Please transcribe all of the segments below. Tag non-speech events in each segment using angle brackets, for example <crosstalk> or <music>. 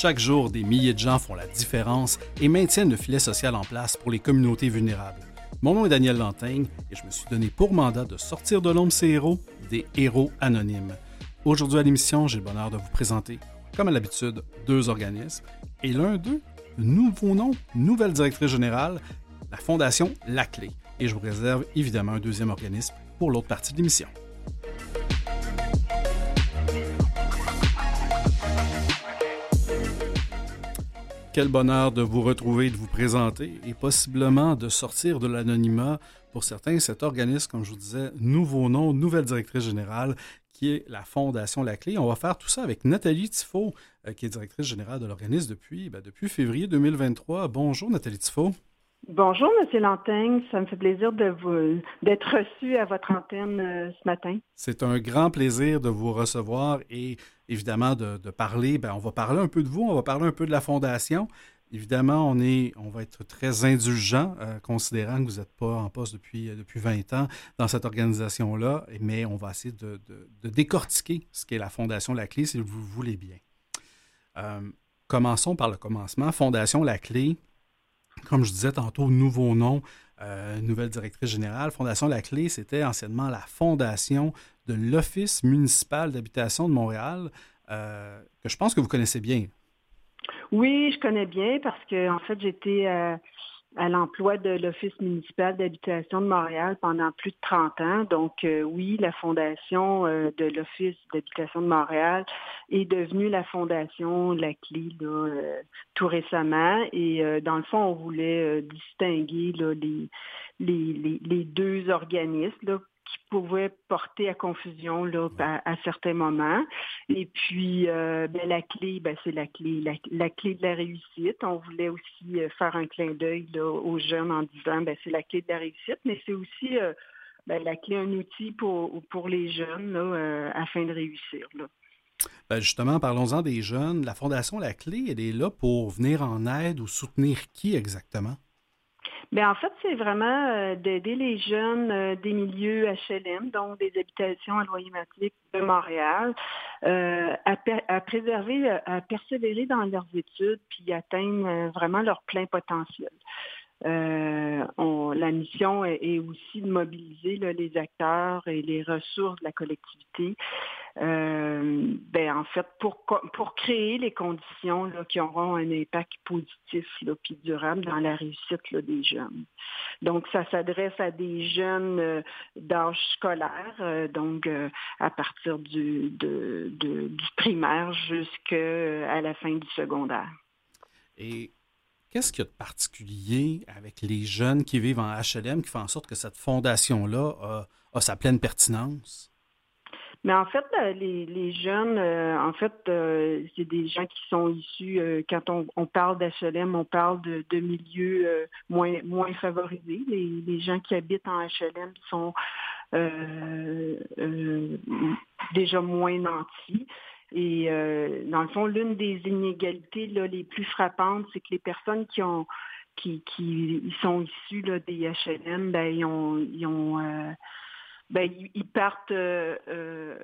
Chaque jour, des milliers de gens font la différence et maintiennent le filet social en place pour les communautés vulnérables. Mon nom est Daniel Lantaigne et je me suis donné pour mandat de sortir de l'ombre ces héros, des héros anonymes. Aujourd'hui à l'émission, j'ai le bonheur de vous présenter, comme à l'habitude, deux organismes et l'un d'eux, nouveau nom, nouvelle directrice générale, la Fondation La Clé. Et je vous réserve évidemment un deuxième organisme pour l'autre partie de l'émission. Quel bonheur de vous retrouver, de vous présenter et possiblement de sortir de l'anonymat. Pour certains, cet organisme, comme je vous disais, nouveau nom, nouvelle directrice générale, qui est la Fondation La Clé. On va faire tout ça avec Nathalie Tifo, euh, qui est directrice générale de l'organisme depuis, ben, depuis février 2023. Bonjour Nathalie Tifo. Bonjour, M. Lantaigne. Ça me fait plaisir d'être reçu à votre antenne euh, ce matin. C'est un grand plaisir de vous recevoir et évidemment de, parler. Ben, on va parler un peu de vous, on va parler un peu de la Fondation. Évidemment, on va être très indulgent, euh, considérant que vous n'êtes pas en poste depuis, euh, depuis 20 ans dans cette organisation-là, mais on va essayer de, décortiquer ce qu'est la Fondation La Clé, si vous voulez bien. commençons par le commencement. Fondation La Clé, comme je disais tantôt, nouveau nom, euh, nouvelle directrice générale. Fondation La Clé, c'était anciennement la fondation de l'Office municipal d'habitation de Montréal, euh, que je pense que vous connaissez bien. Oui, je connais bien parce que en fait, j'étais euh, à l'emploi de l'Office municipal d'habitation de Montréal pendant plus de 30 ans. Donc euh, oui, la fondation euh, de l'Office d'habitation de Montréal est devenue la fondation La Clé euh, tout récemment. Et dans le fond, on voulait distinguer les, les, les, deux organismes qui pouvait porter à confusion là, à, certains moments. Et puis, euh, ben, la clé, ben, c'est la clé, la, clé de la réussite. On voulait aussi euh, faire un clin d'œil aux jeunes en disant, ben, c'est la clé de la réussite, mais c'est aussi euh, ben, la clé, un outil pour, pour les jeunes là, afin de réussir. Là. Ben justement, parlons-en des jeunes. La Fondation La Clé, elle est là pour venir en aide ou soutenir qui exactement? Bien, en fait, c'est vraiment euh, d'aider les jeunes euh, des milieux HLM, donc des habitations à loyer de Montréal, euh, à, préserver, à persévérer dans leurs études, puis atteindre vraiment leur plein potentiel. La mission est, aussi de mobiliser les acteurs et les ressources de la collectivité euh, ben, en fait, pour, créer les conditions qui auront un impact positif puis durable dans la réussite des jeunes. Donc, ça s'adresse à des jeunes euh, d'âge scolaire, euh, donc à partir du, de, du primaire jusqu'à la fin du secondaire. Et qu'est-ce qu'il y a de particulier avec les jeunes qui vivent en HLM qui fait en sorte que cette fondation-là a sa pleine pertinence? Mais en fait, euh, les, jeunes, euh, en fait, euh, c'est des gens qui sont issus, quand on, parle d'HLM, on parle de, milieux moins, moins favorisés. Les, gens qui habitent en HLM sont déjà moins nantis. Et dans le fond, l'une des inégalités les plus frappantes, c'est que les personnes qui ont qui, qui sont issus là, des HLM, ben, ont ben, ils partent euh, euh,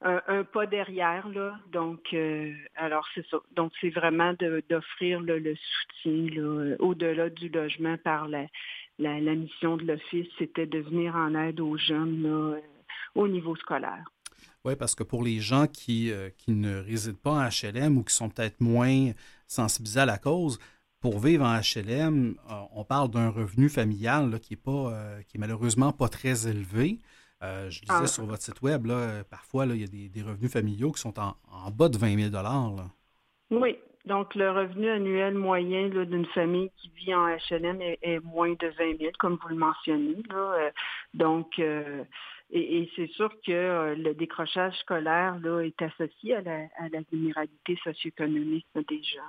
un, pas derrière. Donc, euh, alors c'est ça. Donc, c'est vraiment d'offrir le, soutien au-delà du logement par la, mission de l'office, c'était de venir en aide aux jeunes au niveau scolaire. Oui, parce que pour les gens qui, qui ne résident pas en HLM ou qui sont peut-être moins sensibilisés à la cause, pour vivre en HLM, euh, on parle d'un revenu familial qui est pas, euh, qui est malheureusement pas très élevé. Euh, je disais ah. sur votre site web, là, parfois, il y a des, revenus familiaux qui sont en, bas de 20 000 Oui. Donc, le revenu annuel moyen d'une famille qui vit en HLM est, moins de 20 000, comme vous le mentionnez. donc, et, c'est sûr que le décrochage scolaire là, est associé à la, à la vulnérabilité socio-économique des jeunes.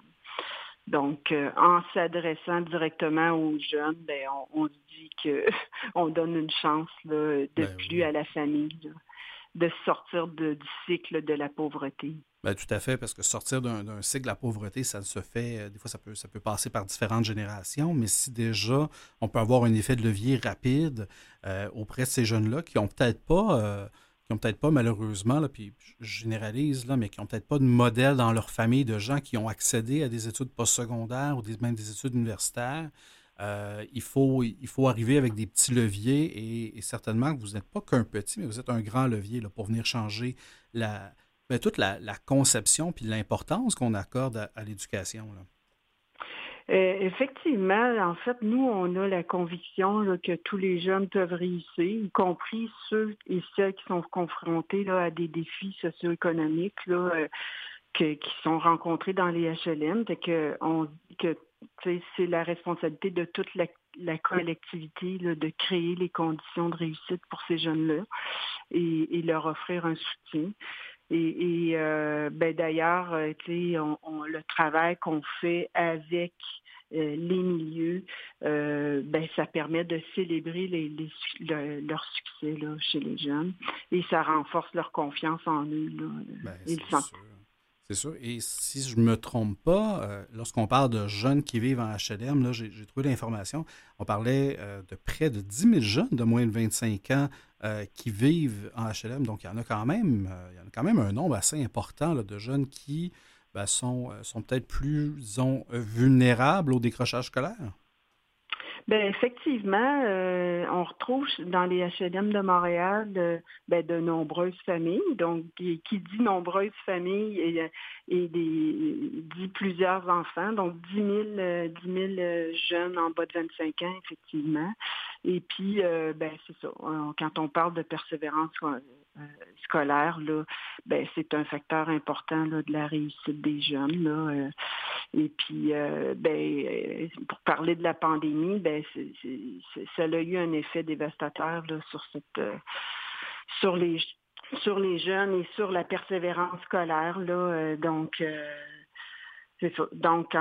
Donc, euh, en s'adressant directement aux jeunes, ben, on, se dit qu'on <laughs> donne une chance de ben plus à la famille de sortir du cycle de la pauvreté. Ben, tout à fait, parce que sortir d'un cycle de la pauvreté, ça se fait, euh, des fois, ça peut, ça peut passer par différentes générations, mais si déjà on peut avoir un effet de levier rapide euh, auprès de ces jeunes-là qui n'ont peut-être pas n'ont peut-être pas, malheureusement, là, puis je généralise, là, mais qui n'ont peut-être pas de modèle dans leur famille de gens qui ont accédé à des études postsecondaires ou même des études universitaires. Euh, il, faut, il faut arriver avec des petits leviers et, certainement que vous n'êtes pas qu'un petit, mais vous êtes un grand levier là, pour venir changer la, ben, toute la, conception puis l'importance qu'on accorde à, l'éducation. Euh, effectivement, en fait, nous, on a la conviction que tous les jeunes peuvent réussir, y compris ceux et celles qui sont confrontés à des défis socio-économiques euh, qui sont rencontrés dans les HLM. que que c'est la responsabilité de toute la, collectivité de créer les conditions de réussite pour ces jeunes-là et, leur offrir un soutien. Et, euh, ben d'ailleurs, euh, le travail qu'on fait avec euh, les milieux, ben, ça permet de célébrer les, leur succès là, chez les jeunes et ça renforce leur confiance en eux. Là, ben, c'est sûr. Et si je ne me trompe pas, euh, lorsqu'on parle de jeunes qui vivent en HLM, j'ai trouvé l'information, on parlait euh, de près de 10 000 jeunes de moins de 25 ans euh, qui vivent en HLM. Donc, il y en a quand même, il y en a quand même un nombre assez important de jeunes qui ben, sont, sont peut-être plus, disons, vulnérables au décrochage scolaire. Ben effectivement, euh, on retrouve dans les HLM de Montréal de, ben, de nombreuses familles. Donc, qui, dit nombreuses familles et, et des, dit plusieurs enfants. Donc, 10 000, 10 000 jeunes en bas de 25 ans, effectivement. Et puis, euh, ben, c'est ça. Quand on parle de persévérance euh, scolaire, là, ben, c'est un facteur important là, de la réussite des jeunes. Là. Et puis, ben, pour parler de la pandémie, ben, ça a eu un effet dévastateur sur cette euh, sur les sur les jeunes et sur la persévérance scolaire. Là, euh, donc, euh, c'est ça. Donc,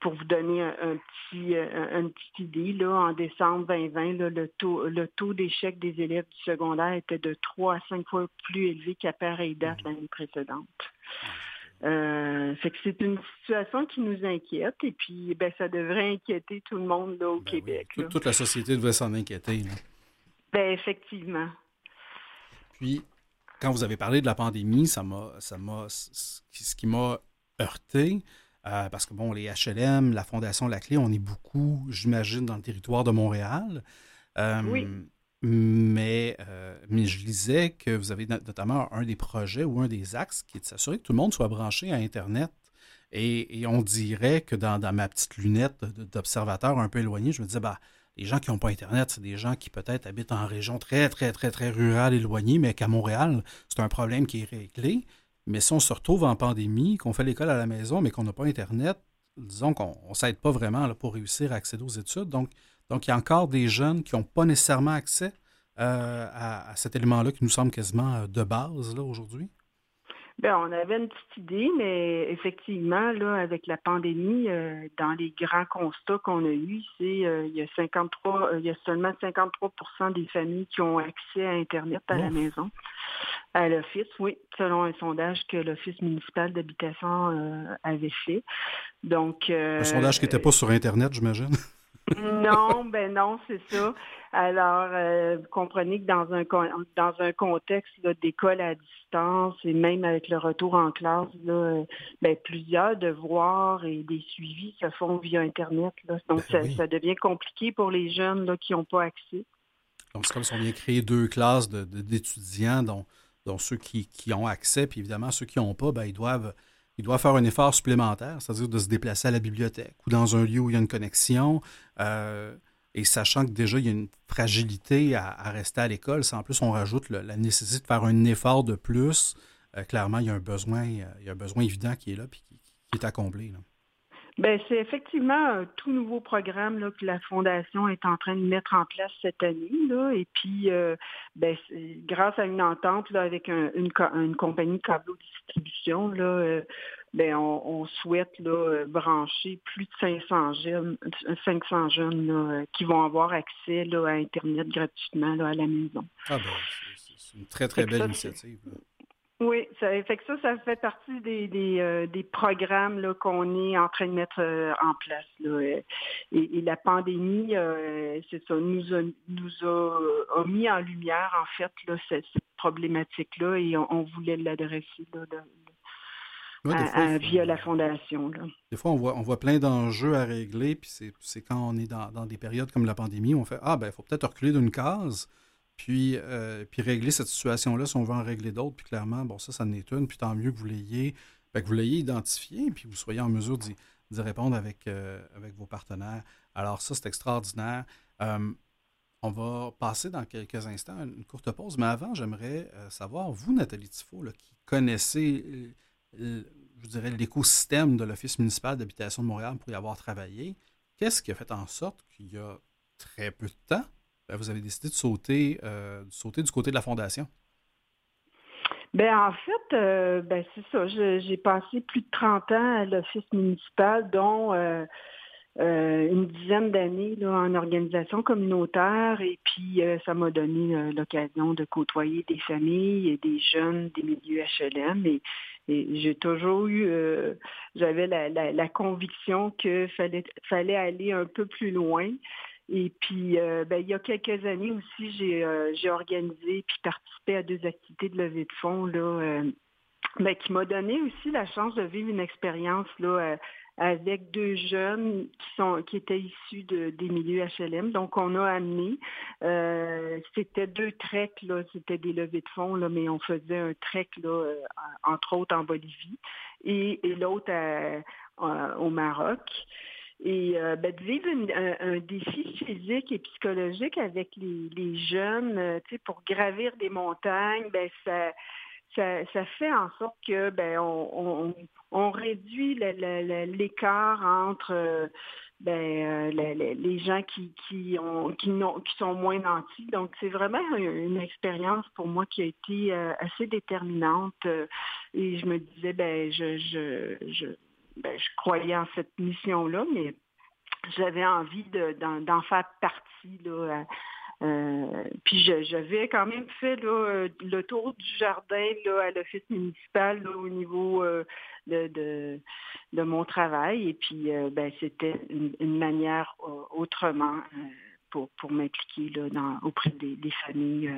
pour vous donner un, petit, une petite idée, là, en décembre 2020, le taux, le taux d'échec des élèves du secondaire était de 3 à 5 fois plus élevé qu'à pareille date l'année précédente. Euh, que c'est une situation qui nous inquiète et puis ben, ça devrait inquiéter tout le monde là, au ben Québec. Toute, la société devrait s'en inquiéter. Ben, effectivement. Puis, quand vous avez parlé de la pandémie, ça m'a, ça m'a, ce qui m'a heurté, euh, parce que bon, les HLM, la Fondation La Clé, on est beaucoup, j'imagine, dans le territoire de Montréal. Euh, oui. Mais, euh, mais je lisais que vous avez notamment un des projets ou un des axes qui est de s'assurer que tout le monde soit branché à Internet. Et, on dirait que dans, ma petite lunette d'observateur un peu éloigné, je me disais, bah, les gens qui n'ont pas Internet, c'est des gens qui peut-être habitent en région très, très, très, très rurale, éloignée, mais qu'à Montréal, c'est un problème qui est réglé. Mais si on se retrouve en pandémie, qu'on fait l'école à la maison, mais qu'on n'a pas Internet, disons qu'on ne s'aide pas vraiment là, pour réussir à accéder aux études. Donc, donc, il y a encore des jeunes qui n'ont pas nécessairement accès euh, à, cet élément-là qui nous semble quasiment euh, de base là, aujourd'hui. Bien, on avait une petite idée, mais effectivement, là, avec la pandémie, euh, dans les grands constats qu'on a eus, c'est il y a 53, il y a seulement 53% des familles qui ont accès à Internet à la maison, à l'office, oui, selon un sondage que l'Office municipal d'habitation avait fait. Donc, un sondage qui n'était pas sur Internet, j'imagine. <laughs> non, ben non, c'est ça. Alors, euh, vous comprenez que dans un dans un contexte d'école à distance et même avec le retour en classe, là, euh, ben, plusieurs devoirs et des suivis se font via Internet. Donc, ben ça, devient compliqué pour les jeunes là, qui n'ont pas accès. Donc, c'est comme si on vient créer deux classes d'étudiants, dont, dont ceux qui, ont accès, puis évidemment, ceux qui n'ont pas, ben, ils doivent faire un effort supplémentaire, c'est-à-dire de se déplacer à la bibliothèque ou dans un lieu où il y a une connexion. Euh, et sachant que déjà, il y a une fragilité à, rester à l'école, en plus on rajoute la nécessité de faire un effort de plus, euh, clairement, il y a un besoin, il y a un besoin évident qui est là et qui, est à combler. Bien, c'est effectivement un tout nouveau programme là, que la Fondation est en train de mettre en place cette année. Là, et puis, euh, ben, grâce à une entente là, avec une, une, compagnie de câble distribution, là, euh, ben, on, souhaite là, brancher plus de 500 jeunes, 500 jeunes qui vont avoir accès là, à Internet gratuitement là, à la maison. Ah ben, c'est une très, très belle initiative. Oui, ça fait que ça, ça fait partie des, des, des programmes qu'on est en train de mettre en place. Là. Et, la pandémie, c'est ça, nous a, nous a, mis en lumière, en fait, là, cette, problématique-là et on, voulait l'adresser via la fondation. Des fois, on voit, on voit plein d'enjeux à régler, puis c'est quand on est dans, dans, des périodes comme la pandémie, on fait Ah, ben, il faut peut-être reculer d'une case, puis, euh, puis régler cette situation-là si on veut en régler d'autres. Puis clairement, bon, ça, ça en est une, puis tant mieux que vous l'ayez ben, que vous l'ayez identifié, puis vous soyez en mesure d'y répondre avec, euh, avec vos partenaires. Alors, ça, c'est extraordinaire. Euh, on va passer dans quelques instants une courte pause, mais avant, j'aimerais savoir, vous, Nathalie Tifo, qui connaissez je dirais, l'écosystème de l'Office municipal d'habitation de Montréal pour y avoir travaillé, qu'est-ce qui a fait en sorte qu'il y a très peu de temps, ben, vous avez décidé de sauter, euh, sauter du côté de la Fondation? Ben en fait, euh, ben c'est ça. J'ai passé plus de 30 ans à l'office municipal, dont euh, une dizaine d'années en organisation communautaire, et puis ça m'a donné l'occasion de côtoyer des familles et des jeunes des milieux HLM. Et j'ai toujours eu, j'avais la, conviction qu'il fallait, fallait aller un peu plus loin. Et puis, euh, ben, il y a quelques années aussi, j'ai euh, organisé puis participé à deux activités de levée de fonds là, ben, qui m'a donné aussi la chance de vivre une expérience là, avec deux jeunes qui sont qui étaient issus de, des milieux HLM. Donc, on a amené, euh, c'était deux treks, là, c'était des levées de fonds, là, mais on faisait un trek, là, euh, entre autres en Bolivie et, l'autre au Maroc. Et euh, ben, de vivre un, défi physique et psychologique avec les, jeunes, tu sais, pour gravir des montagnes, ben ça ça, fait en sorte que ben on, on, réduit l'écart entre euh, ben, euh, les, gens qui, qui, ont, qui, qui sont moins nantis. Donc, c'est vraiment une, expérience pour moi qui a été euh, assez déterminante. et je me disais, ben, je, je, je, ben, je croyais en cette mission-là, mais j'avais envie d'en faire partie là, euh, puis j'avais quand même fait euh, le tour du jardin à l'office municipal au niveau euh, de, mon travail. Et puis ben, c'était une, manière autrement pour, pour m'impliquer auprès des, familles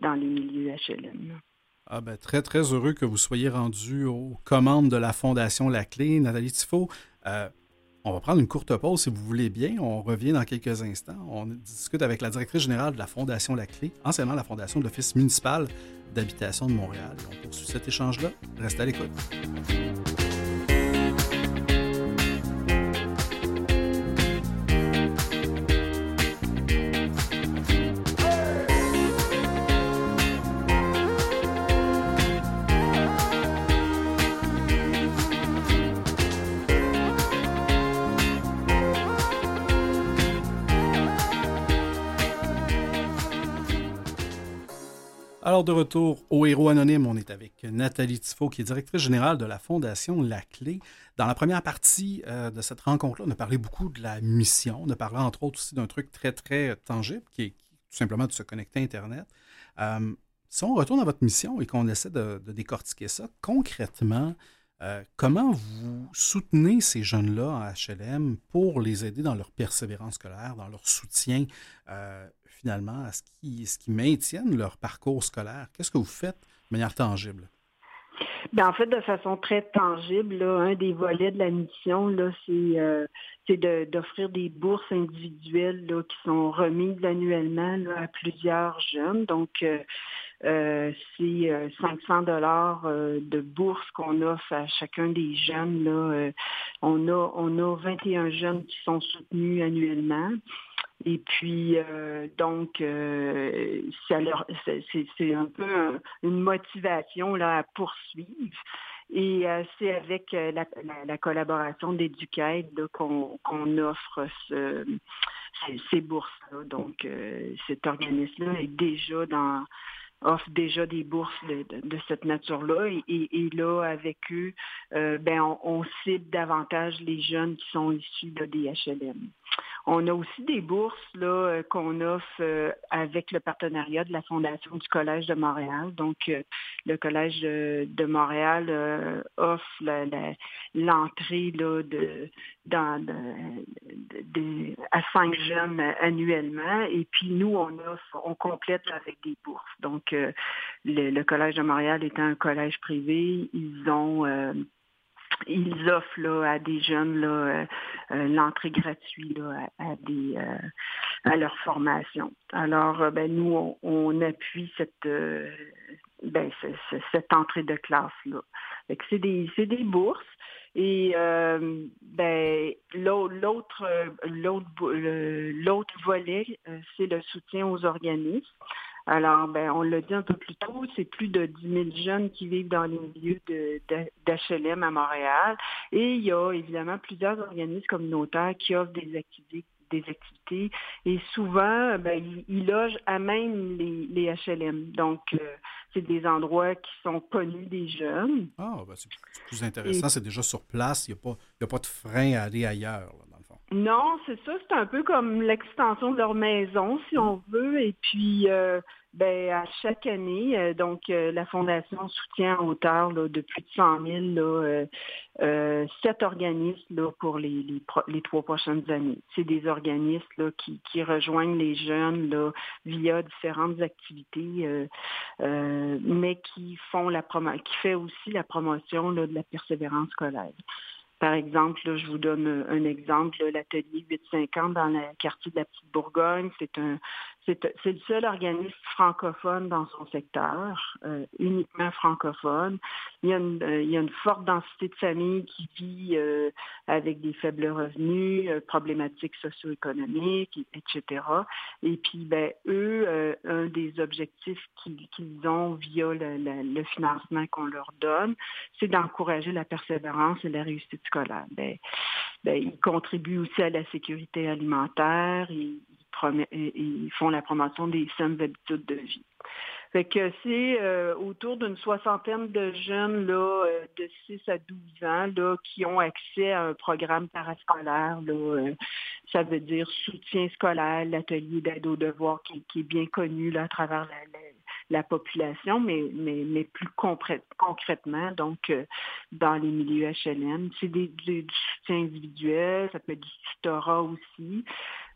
dans les milieux HLM. Ah ben, très, très heureux que vous soyez rendu aux commandes de la Fondation La Clé. Nathalie Tifo, on va prendre une courte pause si vous voulez bien. On revient dans quelques instants. On discute avec la directrice générale de la Fondation La Clé, anciennement la Fondation de l'Office municipal d'habitation de Montréal. On poursuit cet échange-là. Restez à l'écoute. Alors, de retour au Héros Anonyme, on est avec Nathalie Tifo, qui est directrice générale de la Fondation La Clé. Dans la première partie euh, de cette rencontre-là, on a parlé beaucoup de la mission. On a parlé, entre autres, aussi d'un truc très, très tangible, qui est tout simplement de se connecter à Internet. Euh, si on retourne à votre mission et qu'on essaie de, décortiquer ça, concrètement, euh, comment vous soutenez ces jeunes-là en HLM pour les aider dans leur persévérance scolaire, dans leur soutien finalement à ce qui, ce qui maintiennent leur parcours scolaire? Qu'est-ce que vous faites de manière tangible? Bien, en fait, de façon très tangible, un des volets de la mission, là, c'est, euh, d'offrir des bourses individuelles qui sont remises annuellement à plusieurs jeunes. Donc, euh, euh, c'est 500 dollars de bourses qu'on offre à chacun des jeunes. Là. on, a, on a 21 jeunes qui sont soutenus annuellement. Et puis, euh, donc, euh, c'est un peu une motivation là, à poursuivre. Et euh, c'est avec la, collaboration d'Educate qu'on offre ces, bourses-là. Donc, cet organisme-là est déjà dans offre déjà des bourses de, cette nature-là. Et, là, avec eux, ben, on, cible davantage les jeunes qui sont issus de des on a aussi des bourses là euh, qu'on offre euh, avec le partenariat de la Fondation du Collège de Montréal. Donc, euh, le Collège de Montréal offre l'entrée là, de, à cinq jeunes annuellement. Et puis nous, on offre, on complète avec des bourses. Donc, le, Collège de Montréal étant un collège privé, ils ont ils offrent là, à des jeunes euh, euh, l'entrée gratuite à, des, euh, à leur formation. Alors, ben, nous, on, appuie cette, ben, cette entrée de classe-là. C'est des, des bourses. Et ben, l'autre, l'autre volet, c'est le soutien aux organismes. Alors, ben, on l'a dit un peu plus tôt, c'est plus de 10 000 jeunes qui vivent dans les milieux d'HLM à Montréal. Et il y a évidemment plusieurs organismes communautaires qui offrent des activités des activités et souvent, ben, ils, logent à même les, HLM. Donc, euh, c'est des endroits qui sont connus des jeunes. Ah, ben, c'est plus intéressant, c'est déjà sur place, il n'y a, a, pas de frein à aller ailleurs. Non, c'est ça. C'est un peu comme l'extension de leur maison, si on veut. Et puis, euh, ben, à chaque année, euh, donc euh, la Fondation soutient à hauteur de plus de 100 000 sept organismes pour les, les, trois prochaines années. C'est des organismes qui, qui, rejoignent les jeunes là, via différentes activités, mais qui font la qui fait aussi la promotion de la persévérance scolaire. Par exemple, je vous donne un exemple, l'atelier 850 dans le quartier de la Petite Bourgogne, c'est un, c'est le seul organisme francophone dans son secteur, euh, uniquement francophone. Il y, a une, euh, il y, a une, forte densité de familles qui vit euh, avec des faibles revenus, problématiques socio-économiques, etc. Et puis, ben, eux, un des objectifs qu'ils ont via le, le financement qu'on leur donne, c'est d'encourager la persévérance et la réussite scolaire. Ben, ben, ils contribuent aussi à la sécurité alimentaire, ils font la promotion des saines habitudes de vie. Fait que c'est euh, autour d'une soixantaine de jeunes là, euh, de 6 à 12 ans là, qui ont accès à un programme parascolaire. Là, euh, ça veut dire soutien scolaire, l'atelier d'aide aux devoirs qui, est bien connu là, à travers la, population, mais, mais, plus concrètement, donc dans les milieux HLM. C'est des, du soutien individuel, ça peut être du tutorat aussi.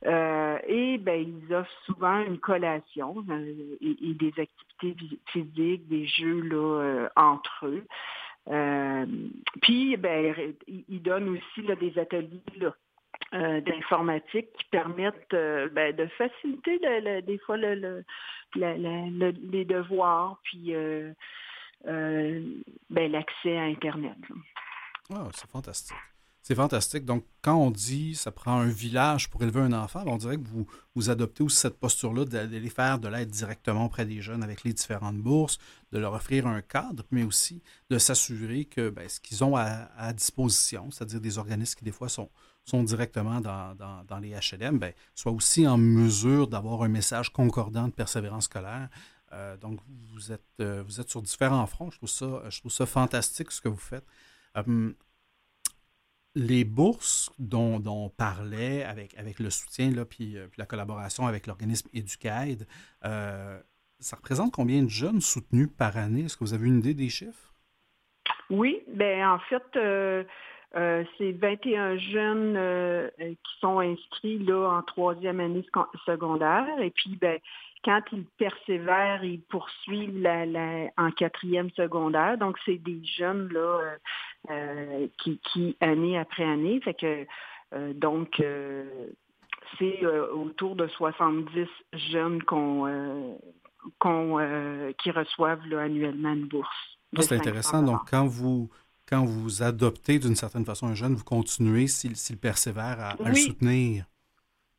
Euh, et ben, ils offrent souvent une collation euh, et, des activités physiques, des jeux là, euh, entre eux. puis, ben, ils donnent aussi là, des ateliers d'informatique qui permettent ben, de faciliter des fois le, les devoirs, puis ben, l'accès à Internet. Ah, c'est fantastique. C'est fantastique. Donc, quand on dit ça prend un village pour élever un enfant, ben, on dirait que vous, vous adoptez aussi cette posture-là d'aller faire de l'aide directement auprès des jeunes avec les différentes bourses, de leur offrir un cadre, mais aussi de s'assurer que ce qu'ils ont à, disposition, c'est-à-dire des organismes qui des fois sont, sont directement dans, dans, les HLM, ben, soient aussi en mesure d'avoir un message concordant de persévérance scolaire. Euh, donc, vous êtes, euh, vous êtes sur différents fronts. Je trouve ça, je trouve ça fantastique ce que vous faites. Hum, les bourses dont, on parlait avec, avec le soutien, là, puis, euh, puis la collaboration avec l'organisme Educaid, ça représente combien de jeunes soutenus par année? Est-ce que vous avez une idée des chiffres? Oui, bien en fait, euh, c'est 21 jeunes qui sont inscrits là, en troisième année secondaire. Et puis, ben, quand ils persévèrent, ils poursuivent la, en quatrième secondaire. Donc, c'est des jeunes là euh, euh, qui, qui, année après année, fait que euh, donc c'est autour de 70 jeunes qu'on qui reçoivent annuellement une bourse. C'est intéressant. Donc, quand vous quand vous adoptez d'une certaine façon un jeune, vous continuez s'il persévère à, à le soutenir?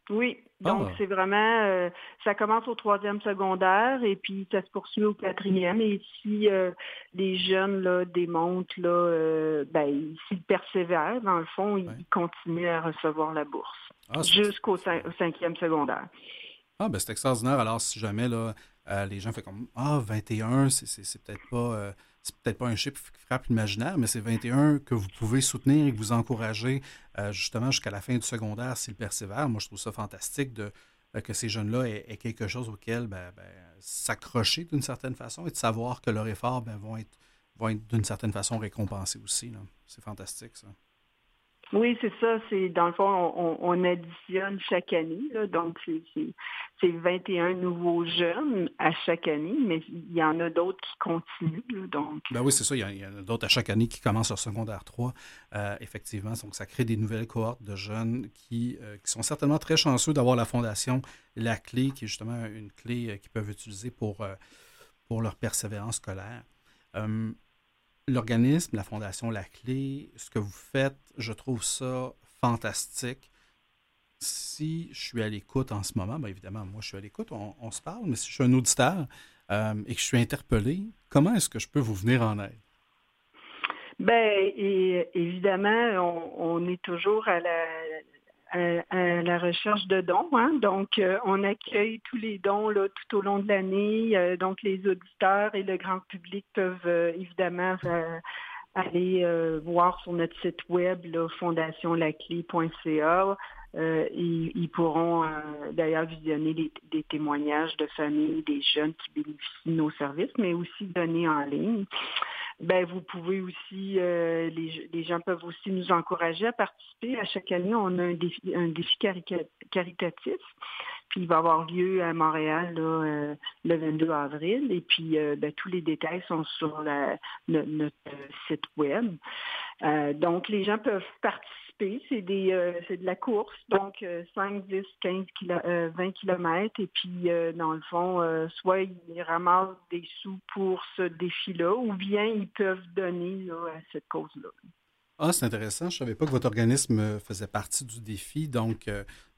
Oui, donc ah. c'est vraiment, euh, ça commence au troisième secondaire et puis ça se poursuit au quatrième. Et si euh, les jeunes là, démontrent, là, euh, ben, s'ils persévèrent, dans le fond, ils continuent à recevoir la bourse ah, jusqu'au cinquième secondaire. Ah, ben c'est extraordinaire. Alors, si jamais là, les gens font comme Ah, 21, c'est peut-être pas. Euh, c'est peut-être pas un chiffre qui frappe l'imaginaire, mais c'est 21 que vous pouvez soutenir et que vous encourager euh, justement jusqu'à la fin du secondaire s'ils persévèrent. Moi, je trouve ça fantastique de, que ces jeunes-là aient, quelque chose auquel ben, ben, s'accrocher d'une certaine façon et de savoir que leurs efforts ben, être, vont être d'une certaine façon récompensés aussi. C'est fantastique, ça. Oui, c'est ça. C'est dans le fond, on, additionne chaque année. donc, c'est 21 nouveaux jeunes à chaque année, mais il y en a d'autres qui continuent. donc. Ben oui, c'est ça. Il y, en a, d'autres à chaque année qui commencent leur secondaire 3, euh, effectivement. Donc, ça crée des nouvelles cohortes de jeunes qui, euh, qui sont certainement très chanceux d'avoir la fondation La Clé, qui est justement une clé euh, qu'ils peuvent utiliser pour, pour leur persévérance scolaire l'organisme, la Fondation La Clé, ce que vous faites, je trouve ça fantastique. Si je suis à l'écoute en ce moment, bien évidemment, moi je suis à l'écoute, on, se parle, mais si je suis un auditeur euh, et que je suis interpellé, comment est-ce que je peux vous venir en aide? Bien, évidemment, on, est toujours à la, à, la recherche de dons. Hein. Donc, euh, on accueille tous les dons tout au long de l'année. Euh, donc, les auditeurs et le grand public peuvent euh, évidemment aller voir sur notre site web, fondationlaclé.ca. Ils, ils, pourront d'ailleurs visionner des témoignages de familles, des jeunes qui bénéficient de nos services, mais aussi donner en ligne ben vous pouvez aussi, euh, les, gens peuvent aussi nous encourager à participer. À chaque année, on a un défi, un défi caritatif. Puis il va avoir lieu à Montréal euh, le 22 avril. Et puis euh, ben, tous les détails sont sur notre site web. donc les gens peuvent participer euh, c'est de la course, donc 5, 10, 15 20 km. Et puis, euh, dans le fond, euh, soit ils ramassent des sous pour ce défi-là, ou bien ils peuvent donner à cette cause-là. Ah, c'est intéressant. Je ne savais pas que votre organisme faisait partie du défi. Donc,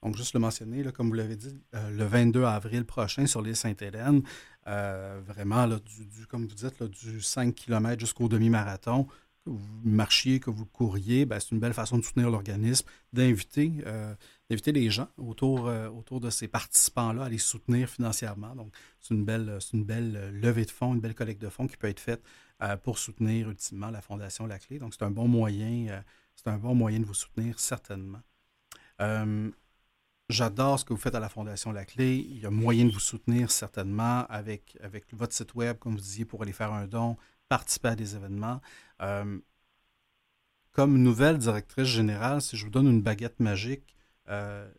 donc juste le mentionner, comme vous l'avez dit, le 22 avril prochain sur l'île Sainte-Hélène, vraiment, du, comme vous dites, du 5 km jusqu'au demi-marathon que vous marchiez, que vous courriez, ben, c'est une belle façon de soutenir l'organisme, d'inviter, euh, les gens autour, euh, autour de ces participants-là à les soutenir financièrement. Donc, c'est une belle, une belle levée de fonds, une belle collecte de fonds qui peut être faite euh, pour soutenir ultimement la Fondation La Clé. Donc, c'est un bon moyen, c'est un bon moyen de vous soutenir certainement. J'adore ce que vous faites à la Fondation La Clé. Il y a moyen de vous soutenir certainement avec, avec votre site web, comme vous disiez, pour aller faire un don, participer à des événements. Euh, comme nouvelle directrice générale, si je vous donne une baguette magique, euh,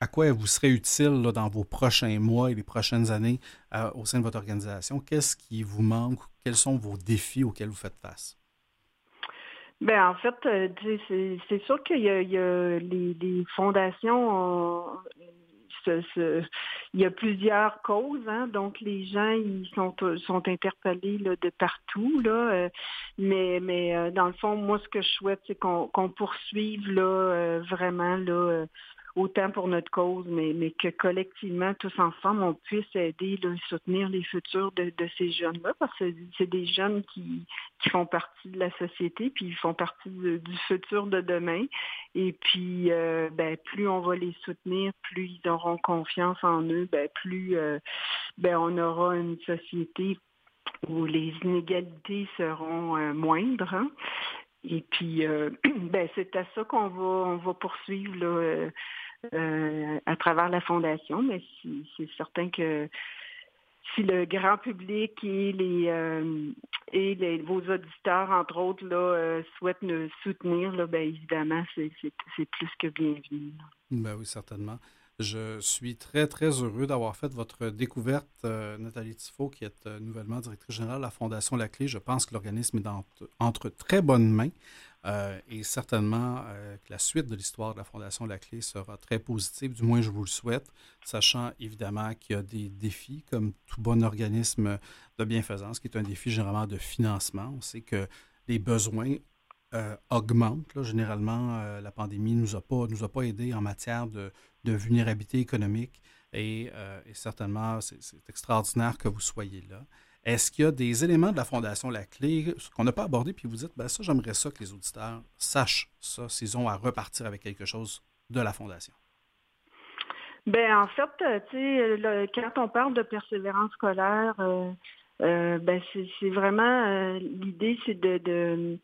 à quoi elle vous serait utile dans vos prochains mois et les prochaines années euh, au sein de votre organisation? Qu'est-ce qui vous manque? Quels sont vos défis auxquels vous faites face? Bien, en fait, c'est sûr qu'il y, a, les, les fondations il y a plusieurs causes, hein, donc les gens ils sont sont interpellés de partout là, euh, mais mais euh, dans le fond moi ce que je souhaite c'est qu'on poursuive là euh, vraiment là autant pour notre cause, mais, que collectivement, tous ensemble, on puisse aider, là, soutenir les futurs de, ces jeunes-là, parce que c'est des jeunes qui, qui font partie de la société, puis ils font partie du futur de demain. Et puis, euh, ben, plus on va les soutenir, plus ils auront confiance en eux, ben, plus euh, ben, on aura une société où les inégalités seront euh, moindres. Hein. Et puis, <clears throat> ben, c'est à ça qu'on va, on va poursuivre là, euh, à travers la fondation, mais c'est certain que si le grand public et les euh, et les, vos auditeurs, entre autres, là, euh, souhaitent nous soutenir, là, bien évidemment, c'est plus que bienvenu. Ben oui, certainement. Je suis très, très heureux d'avoir fait votre découverte, Nathalie Tifo, qui est nouvellement directrice générale de la Fondation La Clé. Je pense que l'organisme est entre très bonnes mains. Euh, et certainement euh, que la suite de l'histoire de la Fondation La Clé sera très positive, du moins je vous le souhaite, sachant évidemment qu'il y a des défis, comme tout bon organisme de bienfaisance, qui est un défi généralement de financement. On sait que les besoins euh, augmentent. Généralement, la pandémie ne nous, a pas, nous a pas aidés en matière de, vulnérabilité économique et, et certainement, c'est extraordinaire que vous soyez là. Est-ce qu'il y a des éléments de la Fondation La Clé qu'on n'a pas abordé, puis vous dites, ben ça, j'aimerais ça que les auditeurs sachent ça, s'ils ont à repartir avec quelque chose de la Fondation? Ben en fait, tu sais, quand on parle de persévérance scolaire, ben c'est vraiment l'idée, c'est de euh,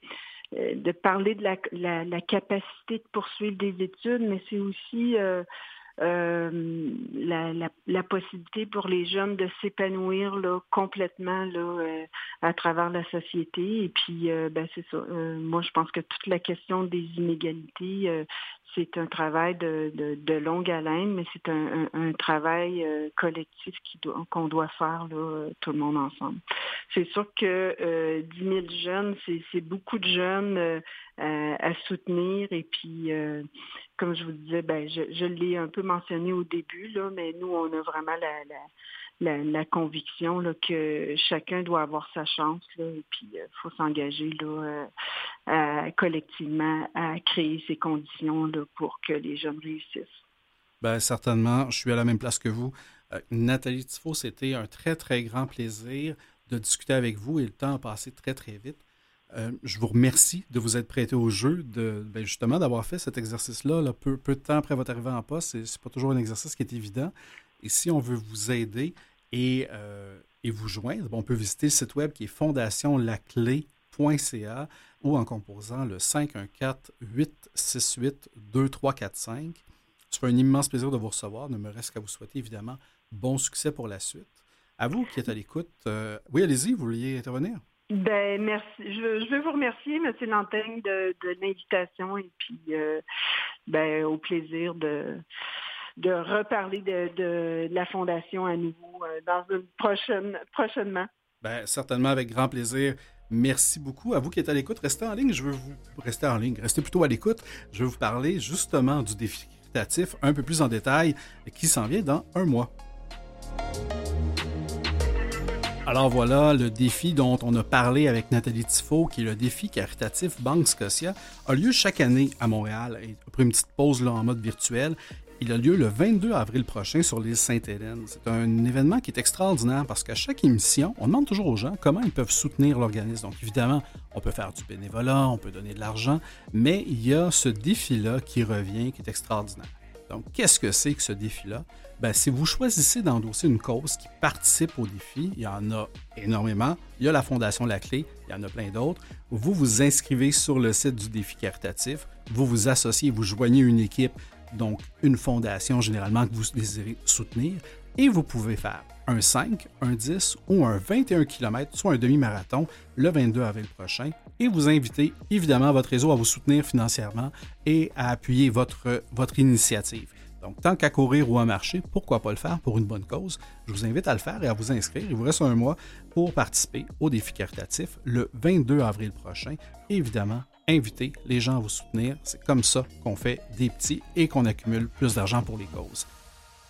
de parler de la, la, capacité de poursuivre des études, mais c'est aussi euh, euh, la, la, possibilité pour les jeunes de s'épanouir là, complètement là, à travers la société. Et puis, ben, c'est ça. moi, je pense que toute la question des inégalités, c'est un travail de, longue haleine, mais c'est un, travail euh, collectif qu'on doit, faire là, tout le monde ensemble. C'est sûr que euh, 10 000 jeunes, c'est beaucoup de jeunes euh, à, soutenir. Et puis, euh, comme je vous disais, ben, je, l'ai un peu mentionné au début, là, mais nous, on a vraiment la la, conviction là, que chacun doit avoir sa chance là, et puis il faut s'engager là, collectivement à créer ces conditions là, pour que les jeunes réussissent. Bien, certainement, je suis à la même place que vous. Euh, Nathalie Tifo, c'était un très, très grand plaisir de discuter avec vous et le temps a passé très, très vite. Euh, je vous remercie de vous être prêté au jeu, de ben, justement d'avoir fait cet exercice-là là, peu, peu, de temps après votre arrivée en poste. Ce n'est pas toujours un exercice qui est évident. Et si on veut vous aider et, euh, et vous joindre, on peut visiter le site web qui est fondationlaclé.ca ou en composant le 514-868-2345. Ce sera un immense plaisir de vous recevoir. Ne me reste qu'à vous souhaiter évidemment bon succès pour la suite. À vous qui êtes à l'écoute. Euh, oui, allez-y, vous vouliez intervenir? Ben merci. Je, veux vous remercier, M. Lantaigne, de, de l'invitation et puis euh, ben, au plaisir de, de reparler de, la Fondation à nouveau euh, dans une prochaine, prochainement. Bien, certainement, avec grand plaisir. Merci beaucoup. À vous qui êtes à l'écoute, restez en ligne. Je veux vous rester en ligne, restez plutôt à l'écoute. Je vais vous parler justement du défi créatif un peu plus en détail qui s'en vient dans un mois. Alors voilà, le défi dont on a parlé avec Nathalie Tifo, qui est le défi caritatif Banque Scotia, a lieu chaque année à Montréal. Après une petite pause là, en mode virtuel, il a lieu le 22 avril prochain sur l'île Sainte-Hélène. C'est un événement qui est extraordinaire parce qu'à chaque émission, on demande toujours aux gens comment ils peuvent soutenir l'organisme. Donc évidemment, on peut faire du bénévolat, on peut donner de l'argent, mais il y a ce défi-là qui revient, qui est extraordinaire. Donc qu'est-ce que c'est que ce défi-là? Ben, si vous choisissez d'endosser une cause qui participe au défi, il y en a énormément. Il y a la Fondation La Clé, il y en a plein d'autres. Vous vous inscrivez sur le site du défi caritatif, vous vous associez, vous joignez une équipe donc une fondation généralement que vous désirez soutenir, et vous pouvez faire un 5, un 10 ou un 21 km, soit un demi-marathon, le 22 avril prochain, et vous invitez évidemment votre réseau à vous soutenir financièrement et à appuyer votre, initiative. Donc, tant qu'à courir ou à marcher, pourquoi pas le faire pour une bonne cause? Je vous invite à le faire et à vous inscrire. Il vous reste un mois pour participer au défi caritatif le 22 avril prochain. évidemment, inviter les gens à vous soutenir. C'est comme ça qu'on fait des petits et qu'on accumule plus d'argent pour les causes.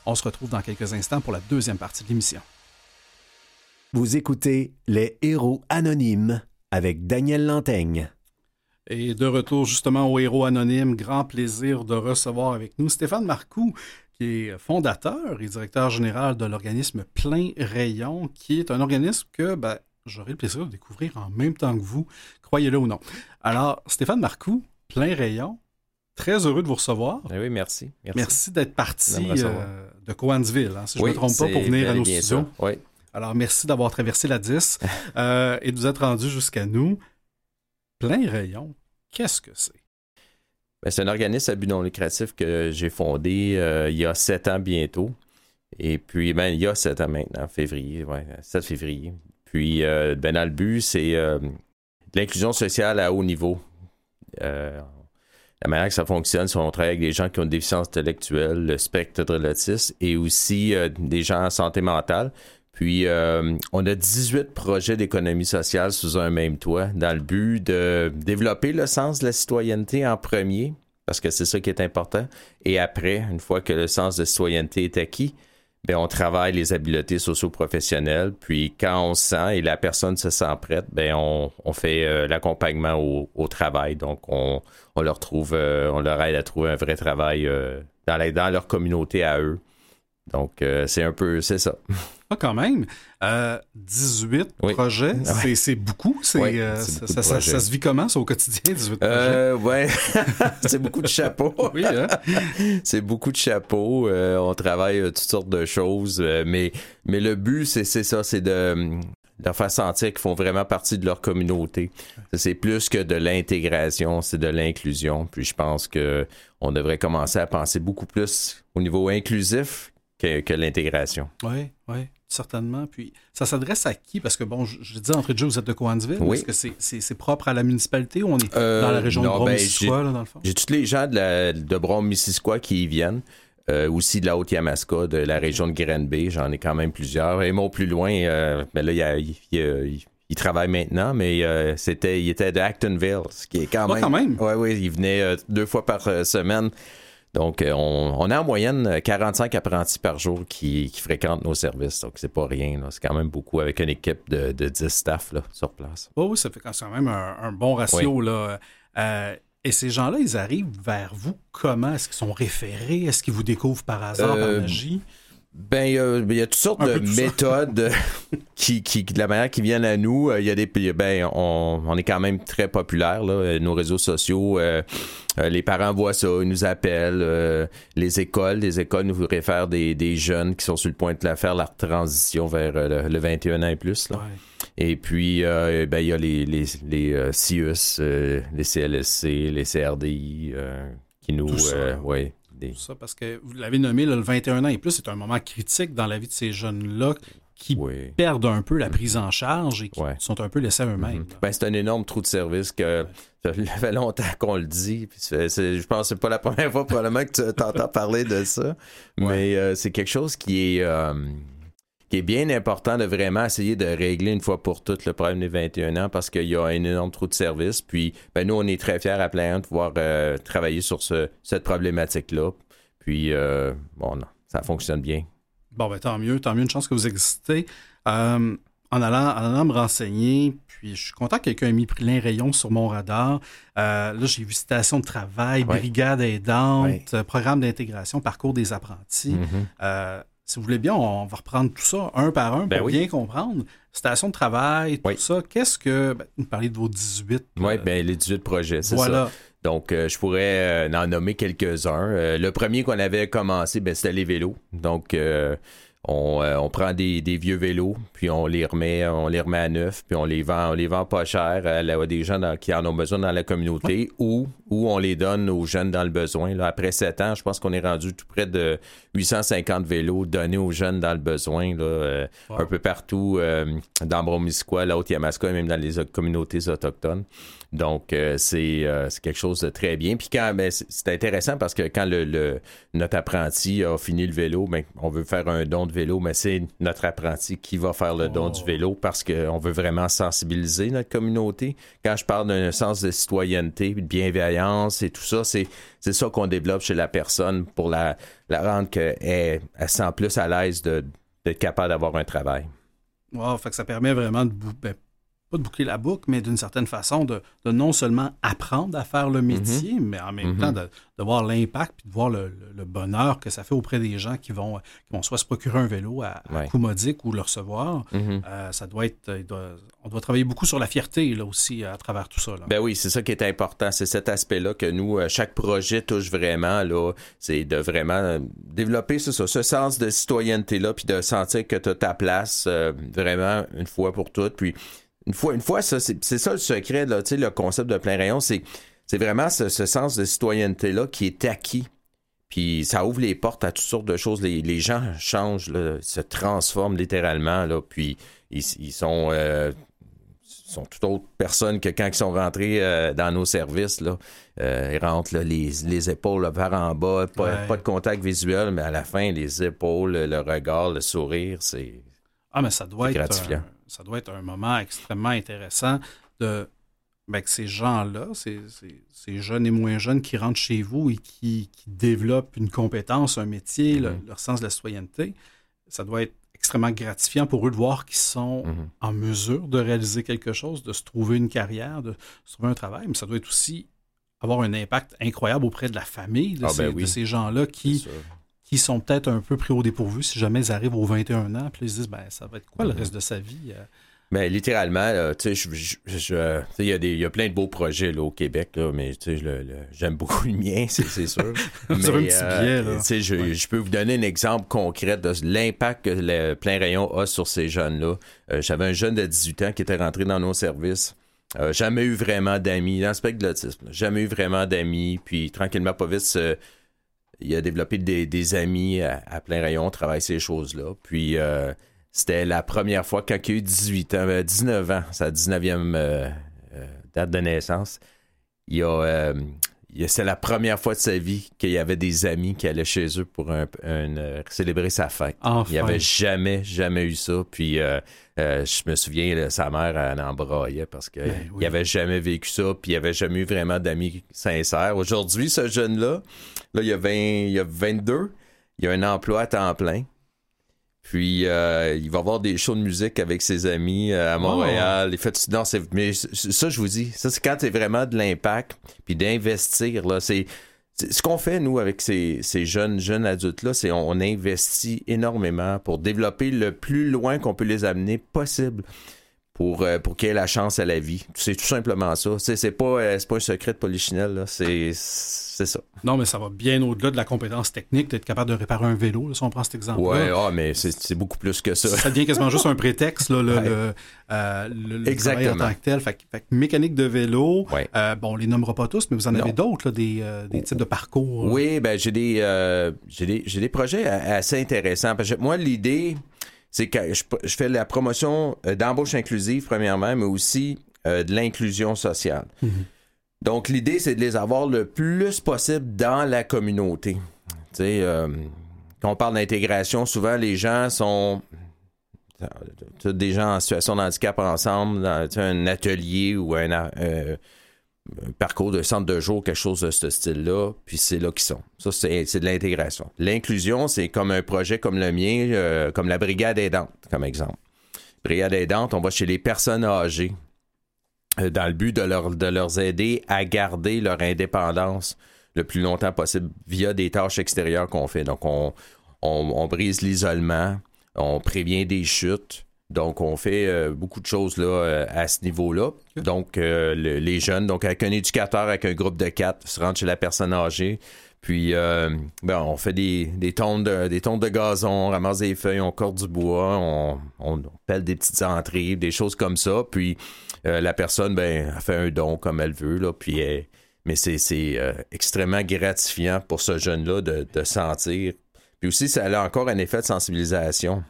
On se retrouve dans quelques instants pour la deuxième partie de l'émission. Vous écoutez Les Héros Anonymes avec Daniel Lantaigne. Et de retour justement aux Héros Anonymes, grand plaisir de recevoir avec nous Stéphane Marcoux, qui est fondateur et directeur général de l'organisme Plein Rayon, qui est un organisme que ben, j'aurai le plaisir de découvrir en même temps que vous, croyez-le ou non. Alors, Stéphane Marcoux, plein rayon, très heureux de vous recevoir. Eh oui, merci. Merci, d'être parti euh, de Coansville, hein, si je ne me trompe pas, pour venir à nos studios. Oui. Alors, merci d'avoir traversé la 10 <laughs> euh, et de vous être rendu jusqu'à nous. Plein rayon, qu'est-ce que c'est? Ben, c'est un organisme à but non lucratif que j'ai fondé euh, il y a sept ans bientôt. Et puis, ben, il y a sept ans maintenant, février, ouais, 7 février. Puis, euh, ben, dans le but, c'est euh, l'inclusion sociale à haut niveau. Euh, la manière que ça fonctionne, c'est qu'on travaille avec des gens qui ont une déficience intellectuelle, le spectre de l'autisme et aussi des gens en santé mentale. Puis, on a 18 projets d'économie sociale sous un même toit dans le but de développer le sens de la citoyenneté en premier, parce que c'est ça qui est important. Et après, une fois que le sens de citoyenneté est acquis, ben, on travaille les habiletés socio-professionnelles. Puis quand on se sent et la personne se sent prête, ben, on, fait euh, l'accompagnement au, travail. Donc, on, leur trouve, euh, on leur aide à trouver un vrai travail euh, dans, dans leur communauté à eux. Donc, euh, c'est un peu, c'est ça. Ah, quand même. 18 Oui. projets, Ouais. c'est- c'est beaucoup. C'est, euh, ça, ça- ça- projets. ça se vit comment, ça, au quotidien, 18 projets? Euh, ouais, <laughs> c'est beaucoup de chapeaux. <laughs> Oui, hein? <laughs> c'est beaucoup de chapeaux. Euh, on travaille euh, toutes sortes de choses, euh, mais, mais le but, c'est c'est ça, c'est de, de leur faire sentir qu'ils font vraiment partie de leur communauté. C'est plus que de l'intégration, c'est de l'inclusion. Puis je pense que on devrait commencer à penser beaucoup plus au niveau inclusif que, que l'intégration. Oui, oui, certainement. Puis, ça s'adresse à qui? Parce que, bon, je, je dis entre Dieu, vous êtes de Coansville. Oui. Est-ce que c'est, propre à la municipalité ou on est Euh, dans la région non, de ben, Brome-Missisquoi, là, dans le fond? J'ai tous les gens de, la, de Brome-Missisquoi qui y viennent. euh, aussi de la Haute-Yamaska, de la région de Granby. J'en ai quand même plusieurs. Et mon plus loin, euh, mais là, il, y a- il- il- il travaille maintenant, mais euh, c'était, il était de Actonville, ce qui est quand Ah, même... quand même? Oui, oui, il venait euh, deux fois par semaine. Donc, euh, on, on a en moyenne euh, 45 apprentis par jour qui, qui fréquentent nos services. Donc, c'est pas rien. C'est quand même beaucoup avec une équipe de, de 10 staff là, sur place. Oui, oui, ça fait quand même un, un bon ratio. Là. Euh, et ces gens-là, ils arrivent vers vous comment? Est-ce qu'ils sont référés? Est-ce qu'ils vous découvrent par hasard, Euh, par magie? Ben, euh, il y a toutes sortes de méthodes euh, <laughs> qui, qui, de la manière qui viennent à nous. Euh, Il y a des, ben, on, on est quand même très populaire là, nos réseaux sociaux. euh, les parents voient ça, ils nous appellent. euh, les écoles, les écoles nous réfèrent des, des jeunes qui sont sur le point de la faire leur transition vers le, le 21 ans et plus. Là. Ouais. Et puis, euh, ben, il y a les, les, les CIUS, les CLSC, les CRDI qui nous. Ouais, Tout ça, parce que vous l'avez nommé, là, le 21 ans et plus, c'est un moment critique dans la vie de ces jeunes-là qui perdent un peu la prise en charge et qui Ouais. sont un peu laissés à eux-mêmes. Mhm. Ben, c'est un énorme trou de service que <laughs> ça fait longtemps qu'on le dit. Puis je pense que c'est pas la première fois probablement que tu t'entends parler de ça. Mais euh, c'est quelque chose qui est, euh, qui est bien important de vraiment essayer de régler une fois pour toutes le problème des 21 ans parce qu'il y a un énorme trou de service. Puis ben, nous, on est très fiers à plein de pouvoir euh, travailler sur ce- cette problématique-là. Puis euh, bon, non, ça fonctionne bien. Bon, ben tant mieux, tant mieux, une chance que vous existez. Euh, en, allant, en allant me renseigner, puis je suis content que quelqu'un ait mis plein rayon sur mon radar. Là, j'ai vu station de travail, Ouais. brigade aidante, Ouais. programme d'intégration, parcours des apprentis. Mhm. Euh, si vous voulez bien, on va reprendre tout ça un par un Ben pour oui. bien comprendre. Station de travail, tout Oui. ça, qu'est-ce que... Ben, vous parlez de vos 18. Oui, euh, ben, les 18 projets, c'est ça. voilà. Donc, euh, je pourrais euh, en nommer quelques-uns. Euh, le premier qu'on avait commencé, ben, c'était les vélos. Donc, euh, on, euh, on prend des, des vieux vélos, puis on les remet, on les remet à neuf, puis on les vend, on les vend pas cher à, la- à des gens dans- qui en ont besoin dans la communauté, ou, ou on les donne aux jeunes dans le besoin. Là, après sept ans, je pense qu'on est rendu tout près de 850 vélos donnés aux jeunes dans le besoin, là, euh, Wow. un peu partout euh, dans Bromisquoi, la Haute-Yamaska, et même dans les communautés autochtones. Donc, euh, c'est euh, c'est quelque chose de très bien. Puis quand ben, c'est intéressant parce que quand le, le- notre apprenti a fini le vélo, ben, on veut faire un don de vélo, mais c'est notre apprenti qui va faire le don Oh. du vélo parce qu'on veut vraiment sensibiliser notre communauté. Quand je parle d'un sens de citoyenneté, de bienveillance et tout ça, c'est ça qu'on développe chez la personne pour la, la rendre qu'elle elle se sent plus à l'aise d'être capable d'avoir un travail. Wow, fait que ça permet vraiment de, ben, pas de boucler la boucle, mais d'une certaine façon de, de non seulement apprendre à faire le métier, mais en même Mhm. temps de, de voir l'impact puis de voir le, le- le bonheur que ça fait auprès des gens qui vont, qui vont soit se procurer un vélo à, à Ouais. coût modique ou le recevoir. Mhm. Euh, ça doit être. doit- on doit travailler beaucoup sur la fierté là aussi à travers tout ça. là. Ben oui, c'est ça qui est important. C'est cet aspect-là que nous, euh, chaque projet touche vraiment, là. C'est de vraiment euh, développer ça, ce sens de citoyenneté-là, puis de sentir que tu as ta place euh, vraiment une fois pour toutes. Puis une fois, une fois, ça, c'est ça le secret, là, le concept de plein rayon, c'est vraiment ce, ce sens de citoyenneté-là qui est acquis. Puis ça ouvre les portes à toutes sortes de choses. Les, les gens changent, là, se transforment littéralement, là, puis ils, ils sont... euh, sont toute autre personne que quand ils sont rentrés euh, dans nos services. Là. Euh, ils rentrent là, les, les épaules vers en bas, pas, Ouais. pas de contact visuel, mais à la fin, les épaules, le regard, le sourire, c'est. Ah, mais ça doit, C'est être gratifiant. un, ça doit être un moment extrêmement intéressant de ben, que ces gens-là, ces, ces- ces jeunes et moins jeunes qui rentrent chez vous et qui, qui développent une compétence, un métier, le- Mhm. leur sens de la citoyenneté, ça doit être extrêmement gratifiant pour eux de voir qu'ils sont Mhm. en mesure de réaliser quelque chose, de se trouver une carrière, de se trouver un travail, mais ça doit être aussi avoir un impact incroyable auprès de la famille de, Ah, ces, ben oui. ces gens-là qui. Qui sont peut-être un peu pris au dépourvu si jamais ils arrivent aux 21 ans, puis ils se disent, ben, ça va être quoi le reste de sa vie? Euh? Ben, littéralement, tu sais, il y, a y a plein de beaux projets là, au Québec, là, mais j'aime beaucoup le mien, <laughs> c'est sûr. <laughs> mais, un petit billet, là. Je, je, peux vous donner un exemple concret de l'impact que le plein rayon a sur ces jeunes-là. J'avais un jeune de 18 ans qui était rentré dans nos services. Euh, jamais eu vraiment d'amis. Dans le spectre de l'autisme, jamais eu vraiment d'amis. Puis tranquillement, pas vite, il a développé des, amis à, plein rayon, travaille ces choses-là. Puis euh, c'était la première fois quand il a eu 18 ans, 19 euh, ans, sa 19e date de naissance. Il a, c'est la première fois de sa vie qu'il y avait des amis qui allaient chez eux pour un, célébrer sa fête. Il n'y avait jamais, jamais eu ça. Puis euh, je me souviens, sa mère, elle embraillait parce qu'il ben n'avait avait jamais vécu ça, puis il avait jamais eu vraiment d'amis sincères. Aujourd'hui, ce jeune-là, là, il, a 20, il a 22, il a un emploi à temps plein. Puis euh, il va avoir des shows de musique avec ses amis euh, à Montréal. Il fait non, mais ça je vous dis, ça c'est quand c'est vraiment de l'impact puis d'investir là, c'est ce qu'on fait, nous, avec ces, jeunes, jeunes adultes-là, c'est on, on investit énormément pour développer le plus loin qu'on peut les amener possible pour, euh, pour qu'il ait la chance à la vie. C'est tout simplement ça. C'est pas, euh, pas un secret de Polichinelle, c'est ça. Non, mais ça va bien au-delà de la compétence technique d'être capable de réparer un vélo, si on prend cet exemple-là. Oui, ah, mais c'est beaucoup plus que ça. Ça devient quasiment juste un <laughs> prétexte, là, le, euh, le, Exactement. en tant que tel. Fait, mécanique de vélo, bon, on les nommera pas tous, mais vous en avez d'autres, des, des types de parcours. Oui, ben j'ai des, des, des projets assez intéressants. Parce que moi, l'idée c'est que je, fais la promotion euh, d'embauche inclusive, premièrement, mais aussi euh, de l'inclusion sociale. Mhm. Donc, l'idée, c'est de les avoir le plus possible dans la communauté. Tu sais, euh, quand on parle d'intégration, souvent, les gens sont des gens en situation de handicap ensemble dans un atelier ou un, un parcours de centre de jour, quelque chose de ce style-là, puis c'est là qu'ils sont. Ça, c'est de l'intégration. L'inclusion, c'est comme un projet comme le mien, euh, comme la Brigade aidante, comme exemple. Brigade aidante, on va chez les personnes âgées euh, dans le but de, leur, de leur aider à garder leur indépendance le plus longtemps possible via des tâches extérieures qu'on fait. Donc, on, on brise l'isolement, on prévient des chutes, donc, on fait euh, beaucoup de choses là, euh, à ce niveau-là. Donc, euh, les jeunes, donc avec un éducateur, avec un groupe de quatre, se rendent chez la personne âgée. Puis, ben, on fait des, des, de, des tonnes de gazon, on ramasse des feuilles, on corde du bois, on, on, pèle des petites entrées, des choses comme ça. Puis, la personne, ben, fait un don comme elle veut. Là, puis, mais c'est extrêmement gratifiant pour ce jeune-là de, de sentir. Puis aussi, ça a encore un effet de sensibilisation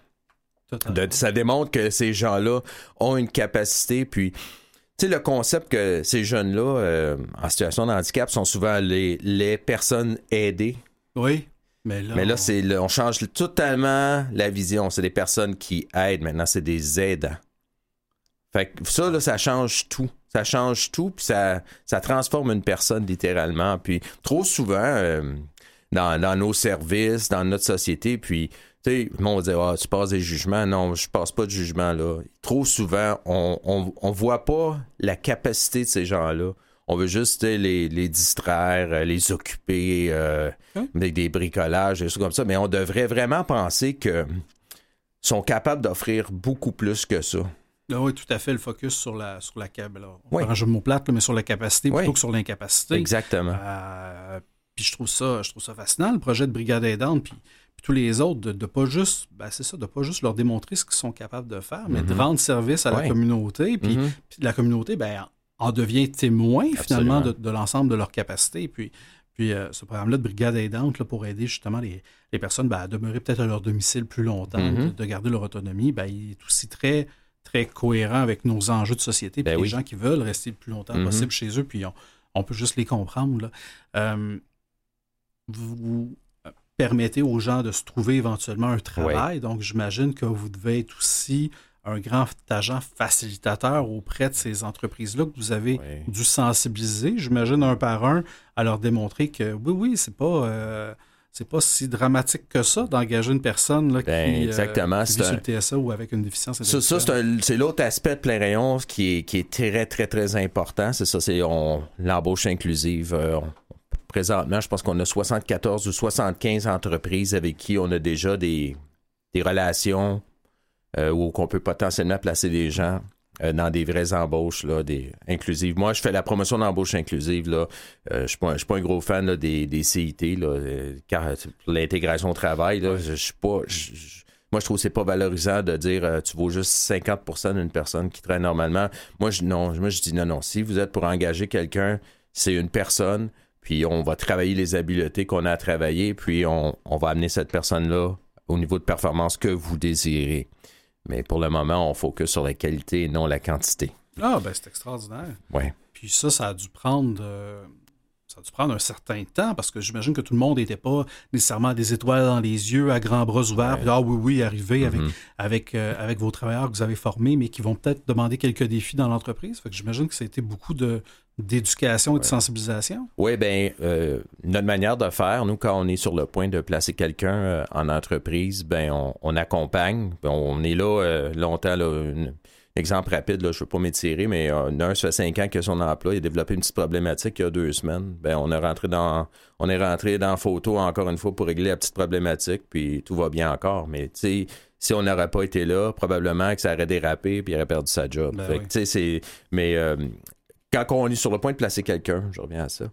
ça démontre que ces gens-là ont une capacité, puis tu sais, le concept que ces jeunes-là, euh, en situation de handicap, sont souvent les, les personnes aidées. Oui. Mais là, mais là c'est, on change totalement la vision. C'est des personnes qui aident. Maintenant, c'est des aidants. Fait que ça, là, ça change tout. Ça change tout, puis ça, ça transforme une personne littéralement. Puis trop souvent, euh, dans, dans, nos services, dans notre société, puis tu sais, on va dire, ah, tu passes des jugements. Non, je passe pas de jugement là. Trop souvent, on, on, voit pas la capacité de ces gens-là. On veut juste les, les, distraire, euh, les occuper euh, hein? avec des bricolages, des choses comme ça. Mais on devrait vraiment penser que sont capables d'offrir beaucoup plus que ça. Ah oui, tout à fait, le focus sur la sur la oui. je mon plate, mais sur la capacité plutôt que sur l'incapacité. Exactement. Euh, puis je trouve ça, je trouve ça fascinant, le projet de Brigade aidante. Puis tous les autres, de, ne pas juste, ben c'est ça, de pas juste leur démontrer ce qu'ils sont capables de faire, mais de mhm. rendre service à la communauté. Puis, mhm. la communauté, ben, en devient témoin finalement de, l'ensemble de leurs capacités. Puis, puis euh, ce programme-là de brigade aidante là, pour aider justement les, personnes ben, à demeurer peut-être à leur domicile plus longtemps, mhm. de, garder leur autonomie, ben, il est aussi très, très cohérent avec nos enjeux de société. Puis ben les gens qui veulent rester le plus longtemps possible chez eux, puis on, peut juste les comprendre. Là. Euh, vous, permettez aux gens de se trouver éventuellement un travail. Donc, j'imagine que vous devez être aussi un grand agent facilitateur auprès de ces entreprises-là que vous avez dû sensibiliser, j'imagine, un par un, à leur démontrer que oui, oui, c'est pas. Euh, c'est pas si dramatique que ça d'engager une personne là, ben, qui, euh, exactement, vit sur le TSA ou avec une déficience Ça, ça c'est l'autre aspect de plein rayon qui est, qui est très, très, très important. C'est ça, c'est l'embauche inclusive. Euh, présentement, je pense qu'on a 74 ou 75 entreprises avec qui on a déjà des, des relations euh, où on peut potentiellement placer des gens euh, dans des vraies embauches là, des inclusives. Moi, je fais la promotion d'embauche inclusive. Là. Euh, je ne suis, pas- un gros fan des, des CIT, là, euh, car l'intégration au travail. Là, je, je suis pas. moi, je trouve que c'est pas valorisant de dire tu vaux juste 50% d'une personne qui travaille normalement. Moi, je, non, moi, je dis non, non. Si vous êtes pour engager quelqu'un, c'est une personne, puis on va travailler les habiletés qu'on a à travailler, puis on, on va amener cette personne-là au niveau de performance que vous désirez. Mais pour le moment, on focus sur la qualité et non la quantité. Ah, ben c'est extraordinaire. Ouais. Puis ça, ça a dû prendre. euh, ça a dû prendre un certain temps parce que j'imagine que tout le monde n'était pas nécessairement des étoiles dans les yeux, à grands bras ouverts. Puis, ah oui, oui, arrivez avec, Mhm. avec, euh, avec vos travailleurs que vous avez formés, mais qui vont peut-être demander quelques défis dans l'entreprise. Fait que j'imagine que ça a été beaucoup de, d'éducation et de sensibilisation? Oui, bien, notre manière de faire, nous, quand on est sur le point de placer quelqu'un euh, en entreprise, ben on, on accompagne. Ben, on est là euh, longtemps. Là, un exemple rapide, là, je ne veux pas m'étirer, mais euh, un, ça fait cinq ans que son emploi, il a développé une petite problématique il y a deux semaines. Ben, on, est rentré dans, on est rentré dans photo encore une fois pour régler la petite problématique, puis tout va bien encore. Mais tu sais, si on n'aurait pas été là, probablement que ça aurait dérapé, puis il aurait perdu sa job. Ben Fait que, oui. tu sais, c'est. Mais euh, quand on est sur le point de placer quelqu'un, je reviens à ça,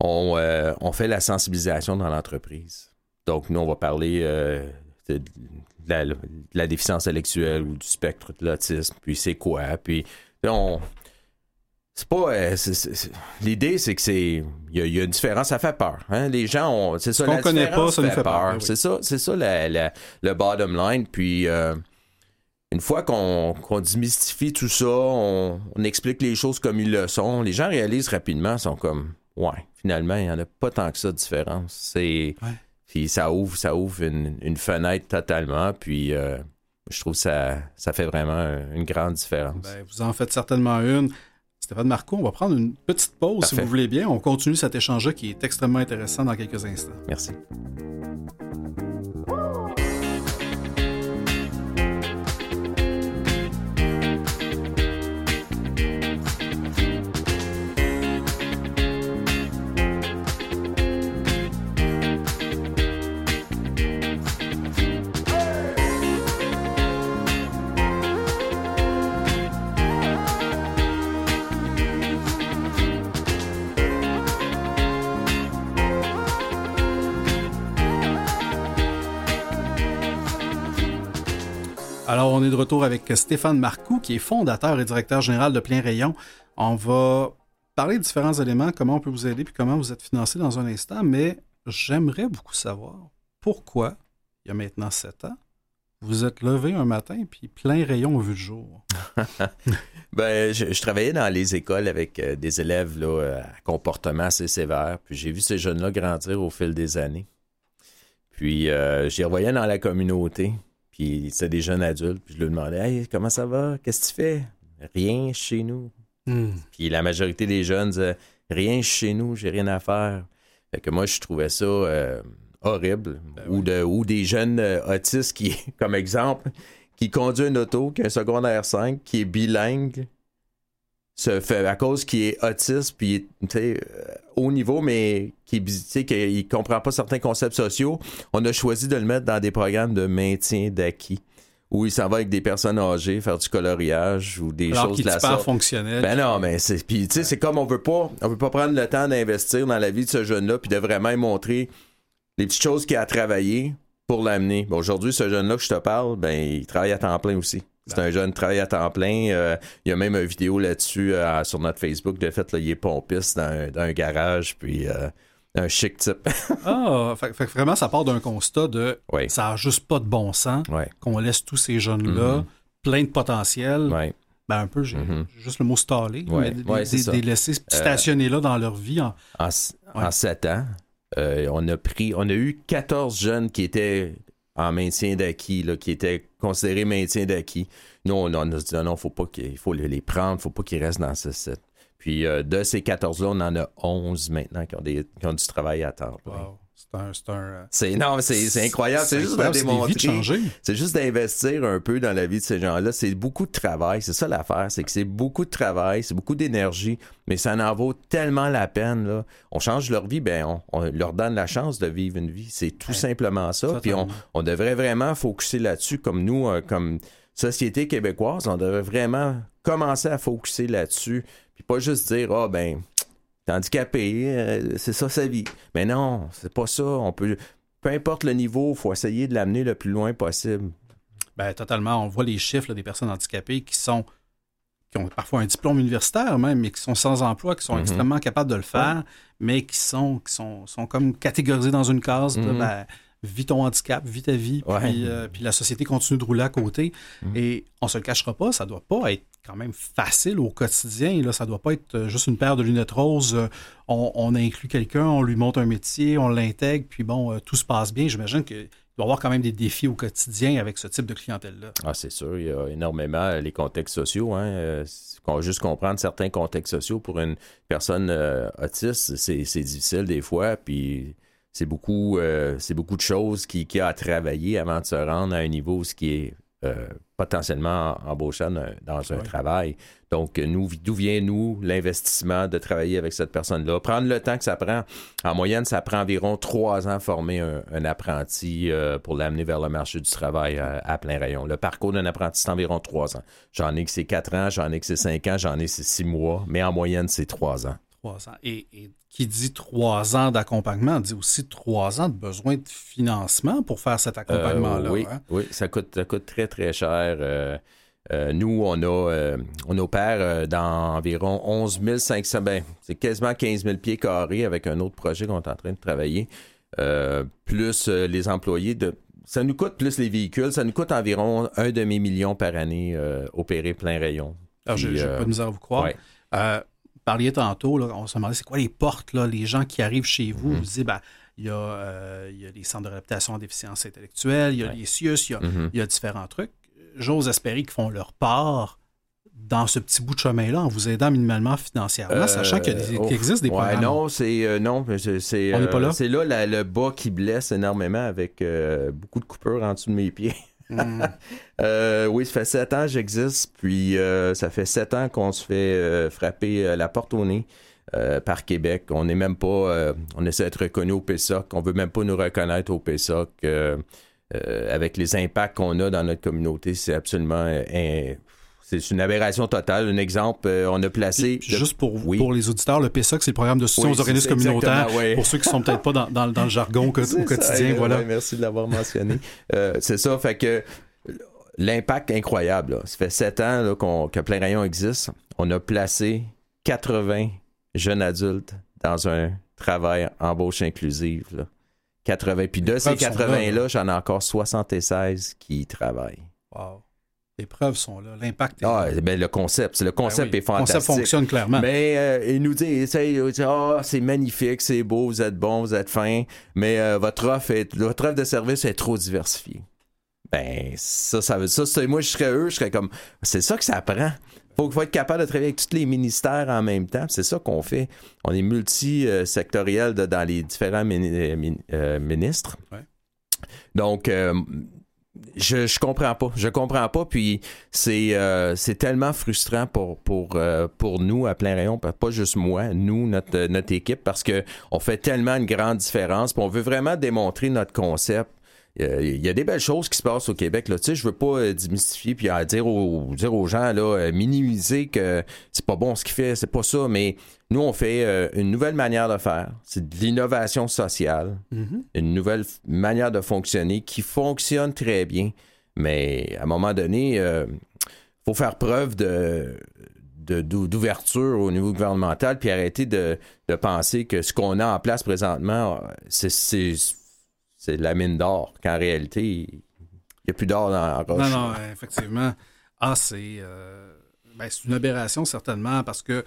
on, euh, on fait la sensibilisation dans l'entreprise. Donc, nous, on va parler euh, de, de la, de la déficience intellectuelle ou du spectre de l'autisme, puis c'est quoi, puis on... C'est pas... euh, L'idée, c'est que c'est... Il y, a- il y a une différence, ça fait peur. Hein? Les gens ont... C'est ça, qu'on la connaît pas, ça nous fait peur, oui. C'est ça, c'est ça la- la- le bottom line. Puis... une fois qu'on démystifie tout ça, on, on explique les choses comme ils le sont, les gens réalisent rapidement, sont comme ouais, finalement, il n'y en a pas tant que ça de différence. C'est Ouais. puis ça ouvre, ça ouvre une, une fenêtre totalement, puis euh, je trouve que ça, ça fait vraiment une grande différence. Ben, vous en faites certainement une. Stéphane Marco, on va prendre une petite pause si vous voulez bien. On continue cet échange-là qui est extrêmement intéressant dans quelques instants. Merci. Alors, on est de retour avec Stéphane Marcoux, qui est fondateur et directeur général de Plein Rayon. On va parler de différents éléments, comment on peut vous aider, puis comment vous êtes financé dans un instant, mais j'aimerais beaucoup savoir pourquoi, il y a maintenant sept ans, vous êtes levé un matin, puis Plein Rayon a vu le jour. <laughs> Ben, je, travaillais dans les écoles avec euh, des élèves là, à comportement assez sévère. Puis j'ai vu ces jeunes-là grandir au fil des années. Puis euh, j'y revoyais dans la communauté. Puis c'était des jeunes adultes. Puis je leur demandais Hey, comment ça va? Qu'est-ce que tu fais? Rien chez nous. Puis la majorité des jeunes disaient Rien chez nous, j'ai rien à faire. Fait que moi, je trouvais ça euh, horrible. ou, de, ou des jeunes euh, autistes qui, <laughs> comme exemple, qui conduit une auto, qui a un secondaire 5, qui est bilingue, se fait, à cause qu'il est autiste, puis euh, haut niveau, mais qui qu'il comprend pas certains concepts sociaux, on a choisi de le mettre dans des programmes de maintien d'acquis, où il s'en va avec des personnes âgées, faire du coloriage ou des Alors choses de la super sorte. fonctionnel. Ben non, mais c'est puis tu sais c'est comme on veut pas on veut pas prendre le temps d'investir dans la vie de ce jeune-là puis de vraiment montrer les petites choses qu'il a à travailler pour l'amener. Ben, aujourd'hui ce jeune-là que je te parle, ben il travaille à temps plein aussi. C'est un jeune qui travaille à temps plein. Euh, il y a même une vidéo là-dessus euh, sur notre Facebook. De fait, là, il est pompiste dans un, dans un garage, puis euh, un chic type. <laughs> Ah, fait, fait que vraiment, ça part d'un constat de ça n'a juste pas de bon sens ouais, qu'on laisse tous ces jeunes-là Mhm. pleins de potentiel. ouais. Ben, un peu, j'ai Mhm. j'ai juste le mot staller, Ouais, mais des, des- laisser stationner là dans leur vie. en- En, ans, on a pris, on a eu 14 jeunes qui étaient en maintien d'acquis, qui étaient considérés maintien d'acquis. Nous, on, on a dit non, non, faut pas qu'il faut les, prendre, faut pas qu'ils restent dans ce site. Puis euh, de ces 14-là, on en a 11 maintenant qui ont, des, qui ont du travail à temps. Wow. C'est un. Euh, c'est incroyable. C'est juste de démontrer. C'est juste d'investir un peu dans la vie de ces gens-là. C'est beaucoup de travail. C'est ça l'affaire. C'est que c'est beaucoup de travail, c'est beaucoup d'énergie, mais ça en vaut tellement la peine. Là. On change leur vie, ben on, leur donne la chance de vivre une vie. C'est tout simplement ça. Puis on, on, devrait vraiment focuser là-dessus, comme nous, euh, comme société québécoise, on devrait vraiment commencer à focuser là-dessus. Puis pas juste dire, ah ben T'es handicapé, euh, c'est ça sa vie. Mais non, c'est pas ça. On peut, peu importe le niveau, il faut essayer de l'amener le plus loin possible. Ben, totalement. On voit les chiffres des personnes handicapées qui sont qui ont parfois un diplôme universitaire même, mais qui sont sans emploi, qui sont mhm. extrêmement capables de le faire, mais qui sont, qui sont, sont comme catégorisés dans une case. de, mhm. ben, vis ton handicap, vis ta vie, puis, euh, puis, la société continue de rouler à côté. Mhm. Et on se le cachera pas, ça doit pas être quand même facile au quotidien. Là, ça doit pas être euh, juste une paire de lunettes roses. Euh, on, inclut quelqu'un, on lui montre un métier, on l'intègre, puis bon, tout se passe bien. J'imagine qu'il doit y avoir quand même des défis au quotidien avec ce type de clientèle-là. Ah, c'est sûr. Il y a énormément les contextes sociaux. Hein. juste comprendre certains contextes sociaux pour une personne autiste, c'est difficile des fois. Puis c'est beaucoup, euh, beaucoup de choses qui, qui a à travailler avant de se rendre à un niveau ce qui est euh, potentiellement embauchant dans un travail. Donc, nous, d'où vient, nous, l'investissement de travailler avec cette personne-là? Prendre le temps que ça prend. En moyenne, ça prend environ trois ans former un, apprenti euh, pour l'amener vers le marché du travail à, plein rayon. Le parcours d'un apprenti, c'est environ trois ans. J'en ai que c'est quatre ans, j'en ai que c'est cinq ans, j'en ai que c'est six mois, mais en moyenne, c'est trois ans. Trois ans. et qui dit trois ans d'accompagnement dit aussi trois ans de besoin de financement pour faire cet accompagnement-là. oui, hein? oui, ça coûte, ça coûte très, très cher. Euh, euh, nous, on a euh, on opère dans environ 11 500, ben, c'est quasiment 15 000 pieds carrés avec un autre projet qu'on est en train de travailler, plus les employés de ça nous coûte plus les véhicules, ça nous coûte environ un demi-million par année opérer plein rayon. Alors, je n'ai pas de misère à vous croire parliez tantôt, on se demandait c'est quoi les portes, là, les gens qui arrivent chez vous, mhm. vous dites, ben, il y, a, euh, il y a les centres de réadaptation en déficience intellectuelle, il y a les CIUS, mhm. il y a, différents trucs. J'ose espérer qu'ils font leur part dans ce petit bout de chemin-là en vous aidant minimalement financièrement, sachant qu'il, oh, existe des ouais, Non, c'est euh, non, c'est, euh, là. c'est là le bas qui blesse énormément avec beaucoup de coupures en dessous de mes pieds. Euh, oui, ça fait sept ans que j'existe, puis euh, ça fait sept ans qu'on se fait euh, frapper la porte au nez. par Québec. On n'est même pas. on essaie d'être reconnu au PSOC. On veut même pas nous reconnaître au PSOC. avec les impacts qu'on a dans notre communauté, c'est absolument c'est une aberration totale. Un exemple, euh, on a placé. juste pour, pour les auditeurs, le PSOC, c'est le programme de soutien aux organismes communautaires. Pour ceux qui sont peut-être pas dans, le jargon au quotidien. voilà. merci de l'avoir mentionné. Euh, c'est ça, fait que l'impact incroyable. Ça fait sept ans que Plein Rayon existe. On a placé 80 jeunes adultes dans un travail embauche inclusive. 80. Puis de ces 80-là, j'en ai encore 76 qui travaillent. Wow. Les preuves sont là, l'impact est ah, Ben, le concept, le concept ben est fantastique. Le concept fonctionne clairement. Mais euh, il nous dit, ah, c'est magnifique, c'est beau, vous êtes bon, vous êtes fin, mais euh, votre, offre votre offre de service est trop diversifiée. Ben, ça, ça veut ça, moi, je serais eux, je serais comme, c'est ça que ça prend. Faut, faut être capable de travailler avec tous les ministères en même temps. C'est ça qu'on fait. On est multisectoriel dans les différents euh, ministres. Donc, je, je comprends pas. Je comprends pas. Puis c'est euh, c'est tellement frustrant pour pour euh, pour nous à plein rayon, pas juste moi, nous notre notre équipe, parce que on fait tellement une grande différence. Puis on veut vraiment démontrer notre concept. Il y a des belles choses qui se passent au Québec. Là. Tu sais, je veux pas euh, démystifier puis dire aux, dire aux gens, là, minimiser que c'est pas bon ce qu'il fait, c'est pas ça, mais nous, on fait euh, une nouvelle manière de faire. C'est de l'innovation sociale, mm-hmm. une nouvelle manière de fonctionner qui fonctionne très bien. Mais à un moment donné, il euh, faut faire preuve de, d'ouverture au niveau gouvernemental, puis arrêter de, penser que ce qu'on a en place présentement, c'est, c'est, la mine d'or, qu'en réalité, il n'y a plus d'or dans la roche. Non, non, effectivement. Ah, c'est, euh, ben, c'est une aberration, certainement, parce que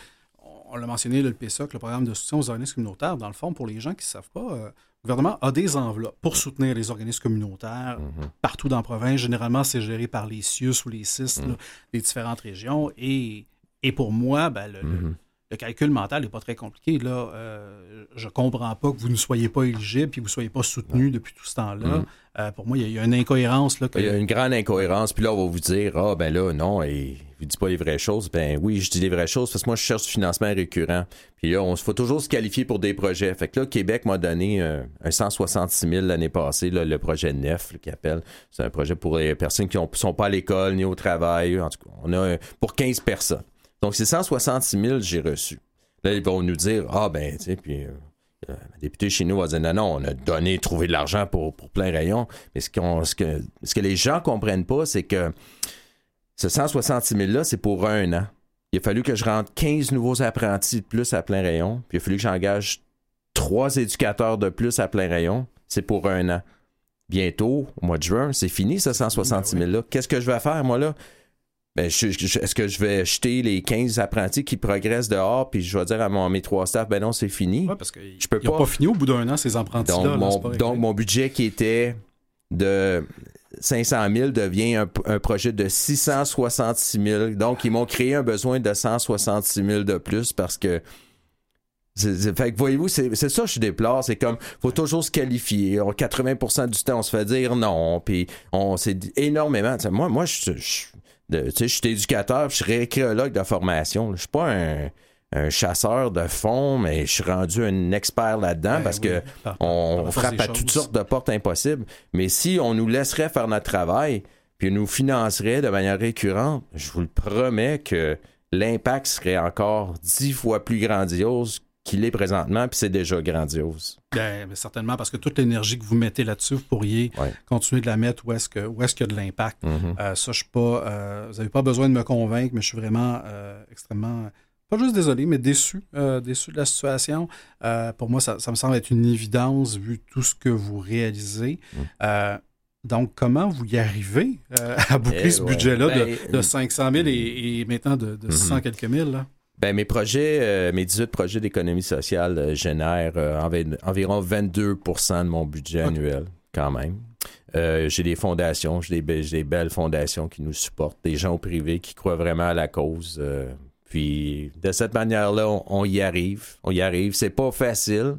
on l'a mentionné, le PSOC, le programme de soutien aux organismes communautaires, dans le fond, pour les gens qui ne savent pas, euh, le gouvernement a des enveloppes pour soutenir les organismes communautaires mhm. partout dans la province. Généralement, c'est géré par les CIUS ou les CIS mhm. des différentes régions. Et, et pour moi, ben, le, mhm. le calcul mental n'est pas très compliqué. Là, euh, je comprends pas que vous ne soyez pas éligible et que vous ne soyez pas soutenu depuis tout ce temps-là. Euh, pour moi, il y, a une incohérence. Là, Il y a une grande incohérence. Puis là, on va vous dire, ah, ben là, non, et vous dites pas les vraies choses. Ben oui, je dis les vraies choses parce que moi, je cherche du financement récurrent. Puis là, on faut toujours se qualifier pour des projets. Fait que là, Québec m'a donné euh, un 166 000 l'année passée, le projet NEF, qui appelle. C'est un projet pour les personnes qui ne sont pas à l'école ni au travail. En tout cas, on a pour 15 personnes. Donc, c'est 166 000 j'ai reçu. Là, ils vont nous dire, ah, ben, tu sais, puis. Euh, euh, le député chez nous va dire non, non, on a donné, trouvé de l'argent pour, pour plein rayon. Mais ce, ce, que, ce que les gens comprennent pas, c'est que ce 166 000-là, c'est pour un an. Il a fallu que je rentre 15 nouveaux apprentis de plus à plein rayon. Puis il a fallu que j'engage trois éducateurs de plus à plein rayon. C'est pour un an. Bientôt, au mois de juin, c'est fini, ce 166 000-là. Qu'est-ce que je vais faire, moi, là? Ben, est-ce que je vais jeter les 15 apprentis qui progressent dehors, puis je vais dire à mon, mes trois staffs, ben non, c'est fini? Ouais, parce que Je peux pas. pas fini au bout d'un an, ces apprentis-là. Là, mon, donc, mon budget qui était de 500 000 devient un, projet de 666 000. Donc, ils m'ont créé un besoin de 166 000 de plus parce que. fait que voyez-vous, c'est ça que je déplore. C'est comme, faut toujours se qualifier. On- 80% du temps, on se fait dire non. Puis, on c'est énormément. Moi, moi, je, je, suis éducateur, je suis récréologue de formation. Je suis pas un, un chasseur de fonds, mais je suis rendu un expert là-dedans Ben parce oui, que par- par on frappe à toutes sortes de portes impossibles. Mais si on nous laisserait faire notre travail, puis nous financerait de manière récurrente, je vous le promets que l'impact serait encore dix fois plus grandiose qu'il est présentement, puis c'est déjà grandiose. Ben, certainement, parce que toute l'énergie que vous mettez là-dessus, vous pourriez Ouais. continuer de la mettre où est-ce que- où est-ce qu'il y a de l'impact. Mhm. Euh, ça, je suis pas. euh, vous n'avez pas besoin de me convaincre, mais je suis vraiment euh, extrêmement. Pas juste désolé, mais déçu, euh, déçu de la situation. Euh, pour moi, ça, ça me semble être une évidence vu tout ce que vous réalisez. Mm. Euh, donc, comment vous y arrivez à boucler Eh ce ouais. budget-là de, Ben, de 500 000 et, et maintenant de, de 600 Mhm. quelques mille? Là? Ben, mes projets, euh, mes 18 projets d'économie sociale euh, génèrent euh, envi- environ 22% de mon budget Ok. annuel, quand même. J'ai des fondations, j'ai des, be- des belles fondations qui nous supportent, des gens au privé qui croient vraiment à la cause. Euh, puis de cette manière-là, on, on y arrive. On y arrive. C'est pas facile.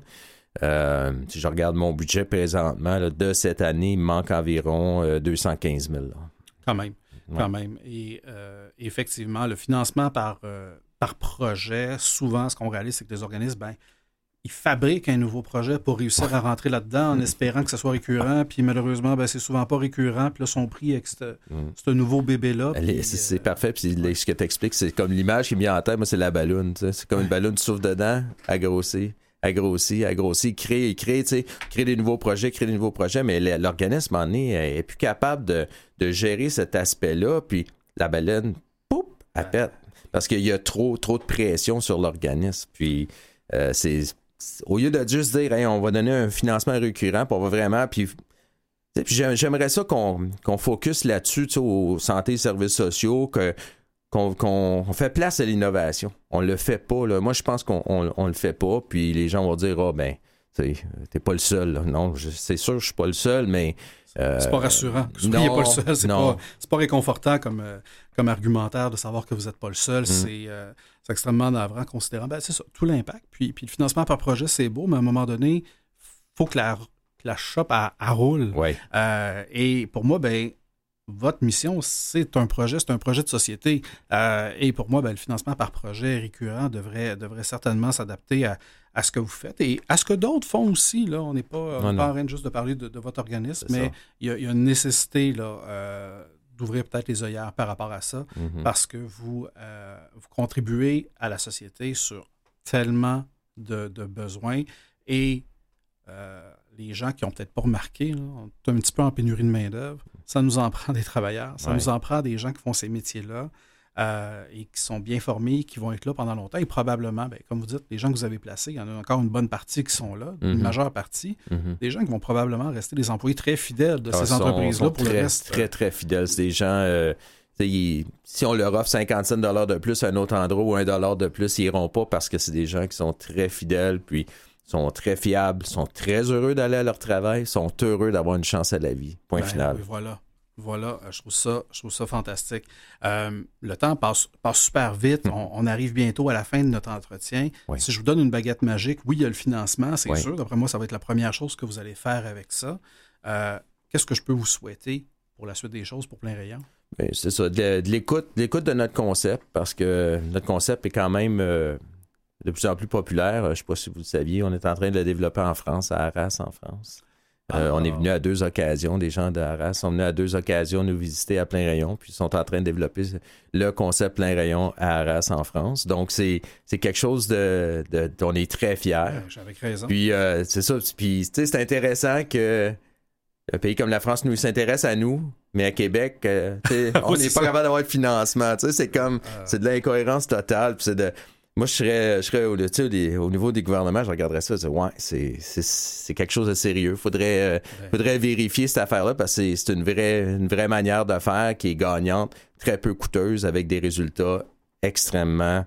Euh, si je regarde mon budget présentement, là, de cette année, il me manque environ euh, 215 000. là. Quand même. Ouais. Quand même. Et euh, effectivement, le financement par, euh, par projet, souvent, ce qu'on réalise, c'est que les organismes, ben, ils fabriquent un nouveau projet pour réussir à rentrer là-dedans en espérant que ce soit récurrent. Puis malheureusement, ben, c'est souvent pas récurrent. Puis là, sont pris avec ce Mm. ce nouveau bébé-là. C'est euh, c'est parfait. Puis ce que tu expliques, c'est comme l'image qui me vient en tête, moi, c'est la ballonne. C'est comme une ballonne, tu souffles dedans, grossir, à grossir, créer, créer, tu sais, créer des nouveaux projets, créer des nouveaux projets, mais l'organisme en est, est plus capable de, de gérer cet aspect-là. Puis la baleine, poup, elle pète. Parce qu'il y a trop, trop de pression sur l'organisme. Puis euh, c'est. Au lieu de juste dire, Hey, on va donner un financement récurrent, puis on va vraiment. Puis puis j'aim- j'aimerais ça qu'on qu'on focus là-dessus, aux santé et services sociaux, que qu'on qu'on- on fait place à l'innovation. On le fait pas. Là. Moi, je pense qu'on on, on le fait pas. Puis les gens vont dire, ah ben, tu sais, t'es pas le seul. là. Non, c'est sûr, je suis pas le seul, mais euh, c'est pas rassurant. que vous soyez non, pas le seul. C'est non. pas, c'est pas réconfortant comme, euh, comme argumentaire de savoir que vous n'êtes pas le seul. Mm. C'est euh, c'est extrêmement navrant, considérant. Ben, c'est ça, tout l'impact. Puis, puis le financement par projet, c'est beau, mais à un moment donné, faut que la, que la shop, roule. ouais. Euh, et pour moi, ben, votre mission, c'est un projet, c'est un projet de société. Euh, et pour moi, ben, le financement par projet récurrent devrait, devrait certainement s'adapter à, à ce que vous faites et à ce que d'autres font aussi. Là. On n'est pas, Non, pas en train de juste de parler de, de votre organisme, mais ça. il y, a, il y a une nécessité là, euh, d'ouvrir peut-être les œillères par rapport à ça Mhm. parce que vous, euh, vous contribuez à la société sur tellement de, de besoins et euh, les gens qui ont peut-être pas remarqué, là, on est un petit peu en pénurie de main-d'œuvre, ça nous en prend des travailleurs, ça Ouais. nous en prend des gens qui font ces métiers-là euh, et qui sont bien formés, qui vont être là pendant longtemps et probablement, ben, comme vous dites, les gens que vous avez placés, il y en a encore une bonne partie qui sont là, une Mhm. majeure partie, Mhm. des gens qui vont probablement rester des employés très fidèles de Ah, ces entreprises-là pour très, le reste. Très, très fidèles. C'est des gens. euh, ils- si on leur offre 55 de plus à un autre endroit ou 1 dollar de plus, ils iront pas parce que c'est des gens qui sont très fidèles, puis sont très fiables, sont très heureux d'aller à leur travail, sont heureux d'avoir une chance à la vie. Point Ben, final. oui, voilà. Voilà, je trouve ça, je trouve ça fantastique. le temps passe, passe super vite. Hmm. On, arrive bientôt à la fin de notre entretien. Si je vous donne une baguette magique, oui, il y a le financement, c'est sûr. D'après moi, ça va être la première chose que vous allez faire avec ça. Qu'est-ce que je peux vous souhaiter pour la suite des choses pour plein rayon? Ben, c'est ça, de, l'écoute, l'écoute de notre concept, parce que notre concept est quand même euh, de plus en plus populaire. Je ne sais pas si vous le saviez, on est en train de le développer en France, à Arras, en France. Euh, on est ah. venu à deux occasions, des gens d'Arras sont venus à deux occasions nous visiter à plein rayon, puis ils sont en train de développer le concept plein rayon à Arras en France. Donc, c'est, quelque chose de, de, on est très fiers. Raison. Puis, euh, c'est ça. Puis, c'est intéressant que un pays comme la France nous s'intéresse à nous, mais à Québec, euh, <laughs> on n'est pas capable d'avoir de financement. C'est comme, c'est de l'incohérence totale. c'est de, moi, je serais, je serais au, au, niveau des gouvernements, je regarderais ça, je ouais, c'est quelque chose de sérieux. Faudrait, euh, faudrait vérifier cette affaire-là parce que c'est une vraie, une vraie manière de faire qui est gagnante, très peu coûteuse, avec des résultats extrêmement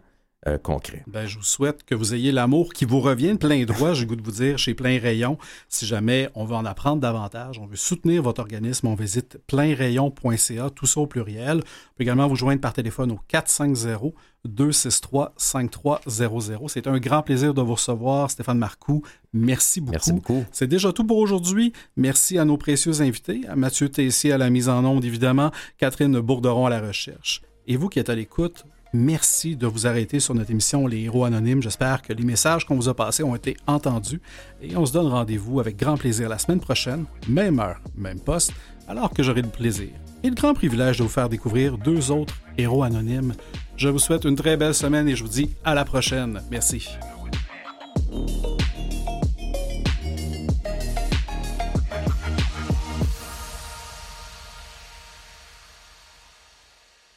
euh, concret. Ben, je vous souhaite que vous ayez l'amour qui vous revient de plein droit, j'ai goût de vous dire, chez Plein Rayon. Si jamais on veut en apprendre davantage, on veut soutenir votre organisme, on visite pleinrayon.ca, tout ça au pluriel. On peut également vous joindre par téléphone au 450 263 5300. C'est un grand plaisir de vous recevoir, Stéphane Marcoux. Merci beaucoup. Merci beaucoup. C'est déjà tout pour aujourd'hui. Merci à nos précieux invités, à Mathieu Tessier à la mise en onde, évidemment, Catherine Bourderon à la recherche. Et vous qui êtes à l'écoute, Merci de vous arrêter sur notre émission Les Héros Anonymes. J'espère que les messages qu'on vous a passés ont été entendus. Et on se donne rendez-vous avec grand plaisir la semaine prochaine, même heure, même poste, alors que j'aurai le plaisir et le grand privilège de vous faire découvrir deux autres héros anonymes. Je vous souhaite une très belle semaine et je vous dis à la prochaine. Merci.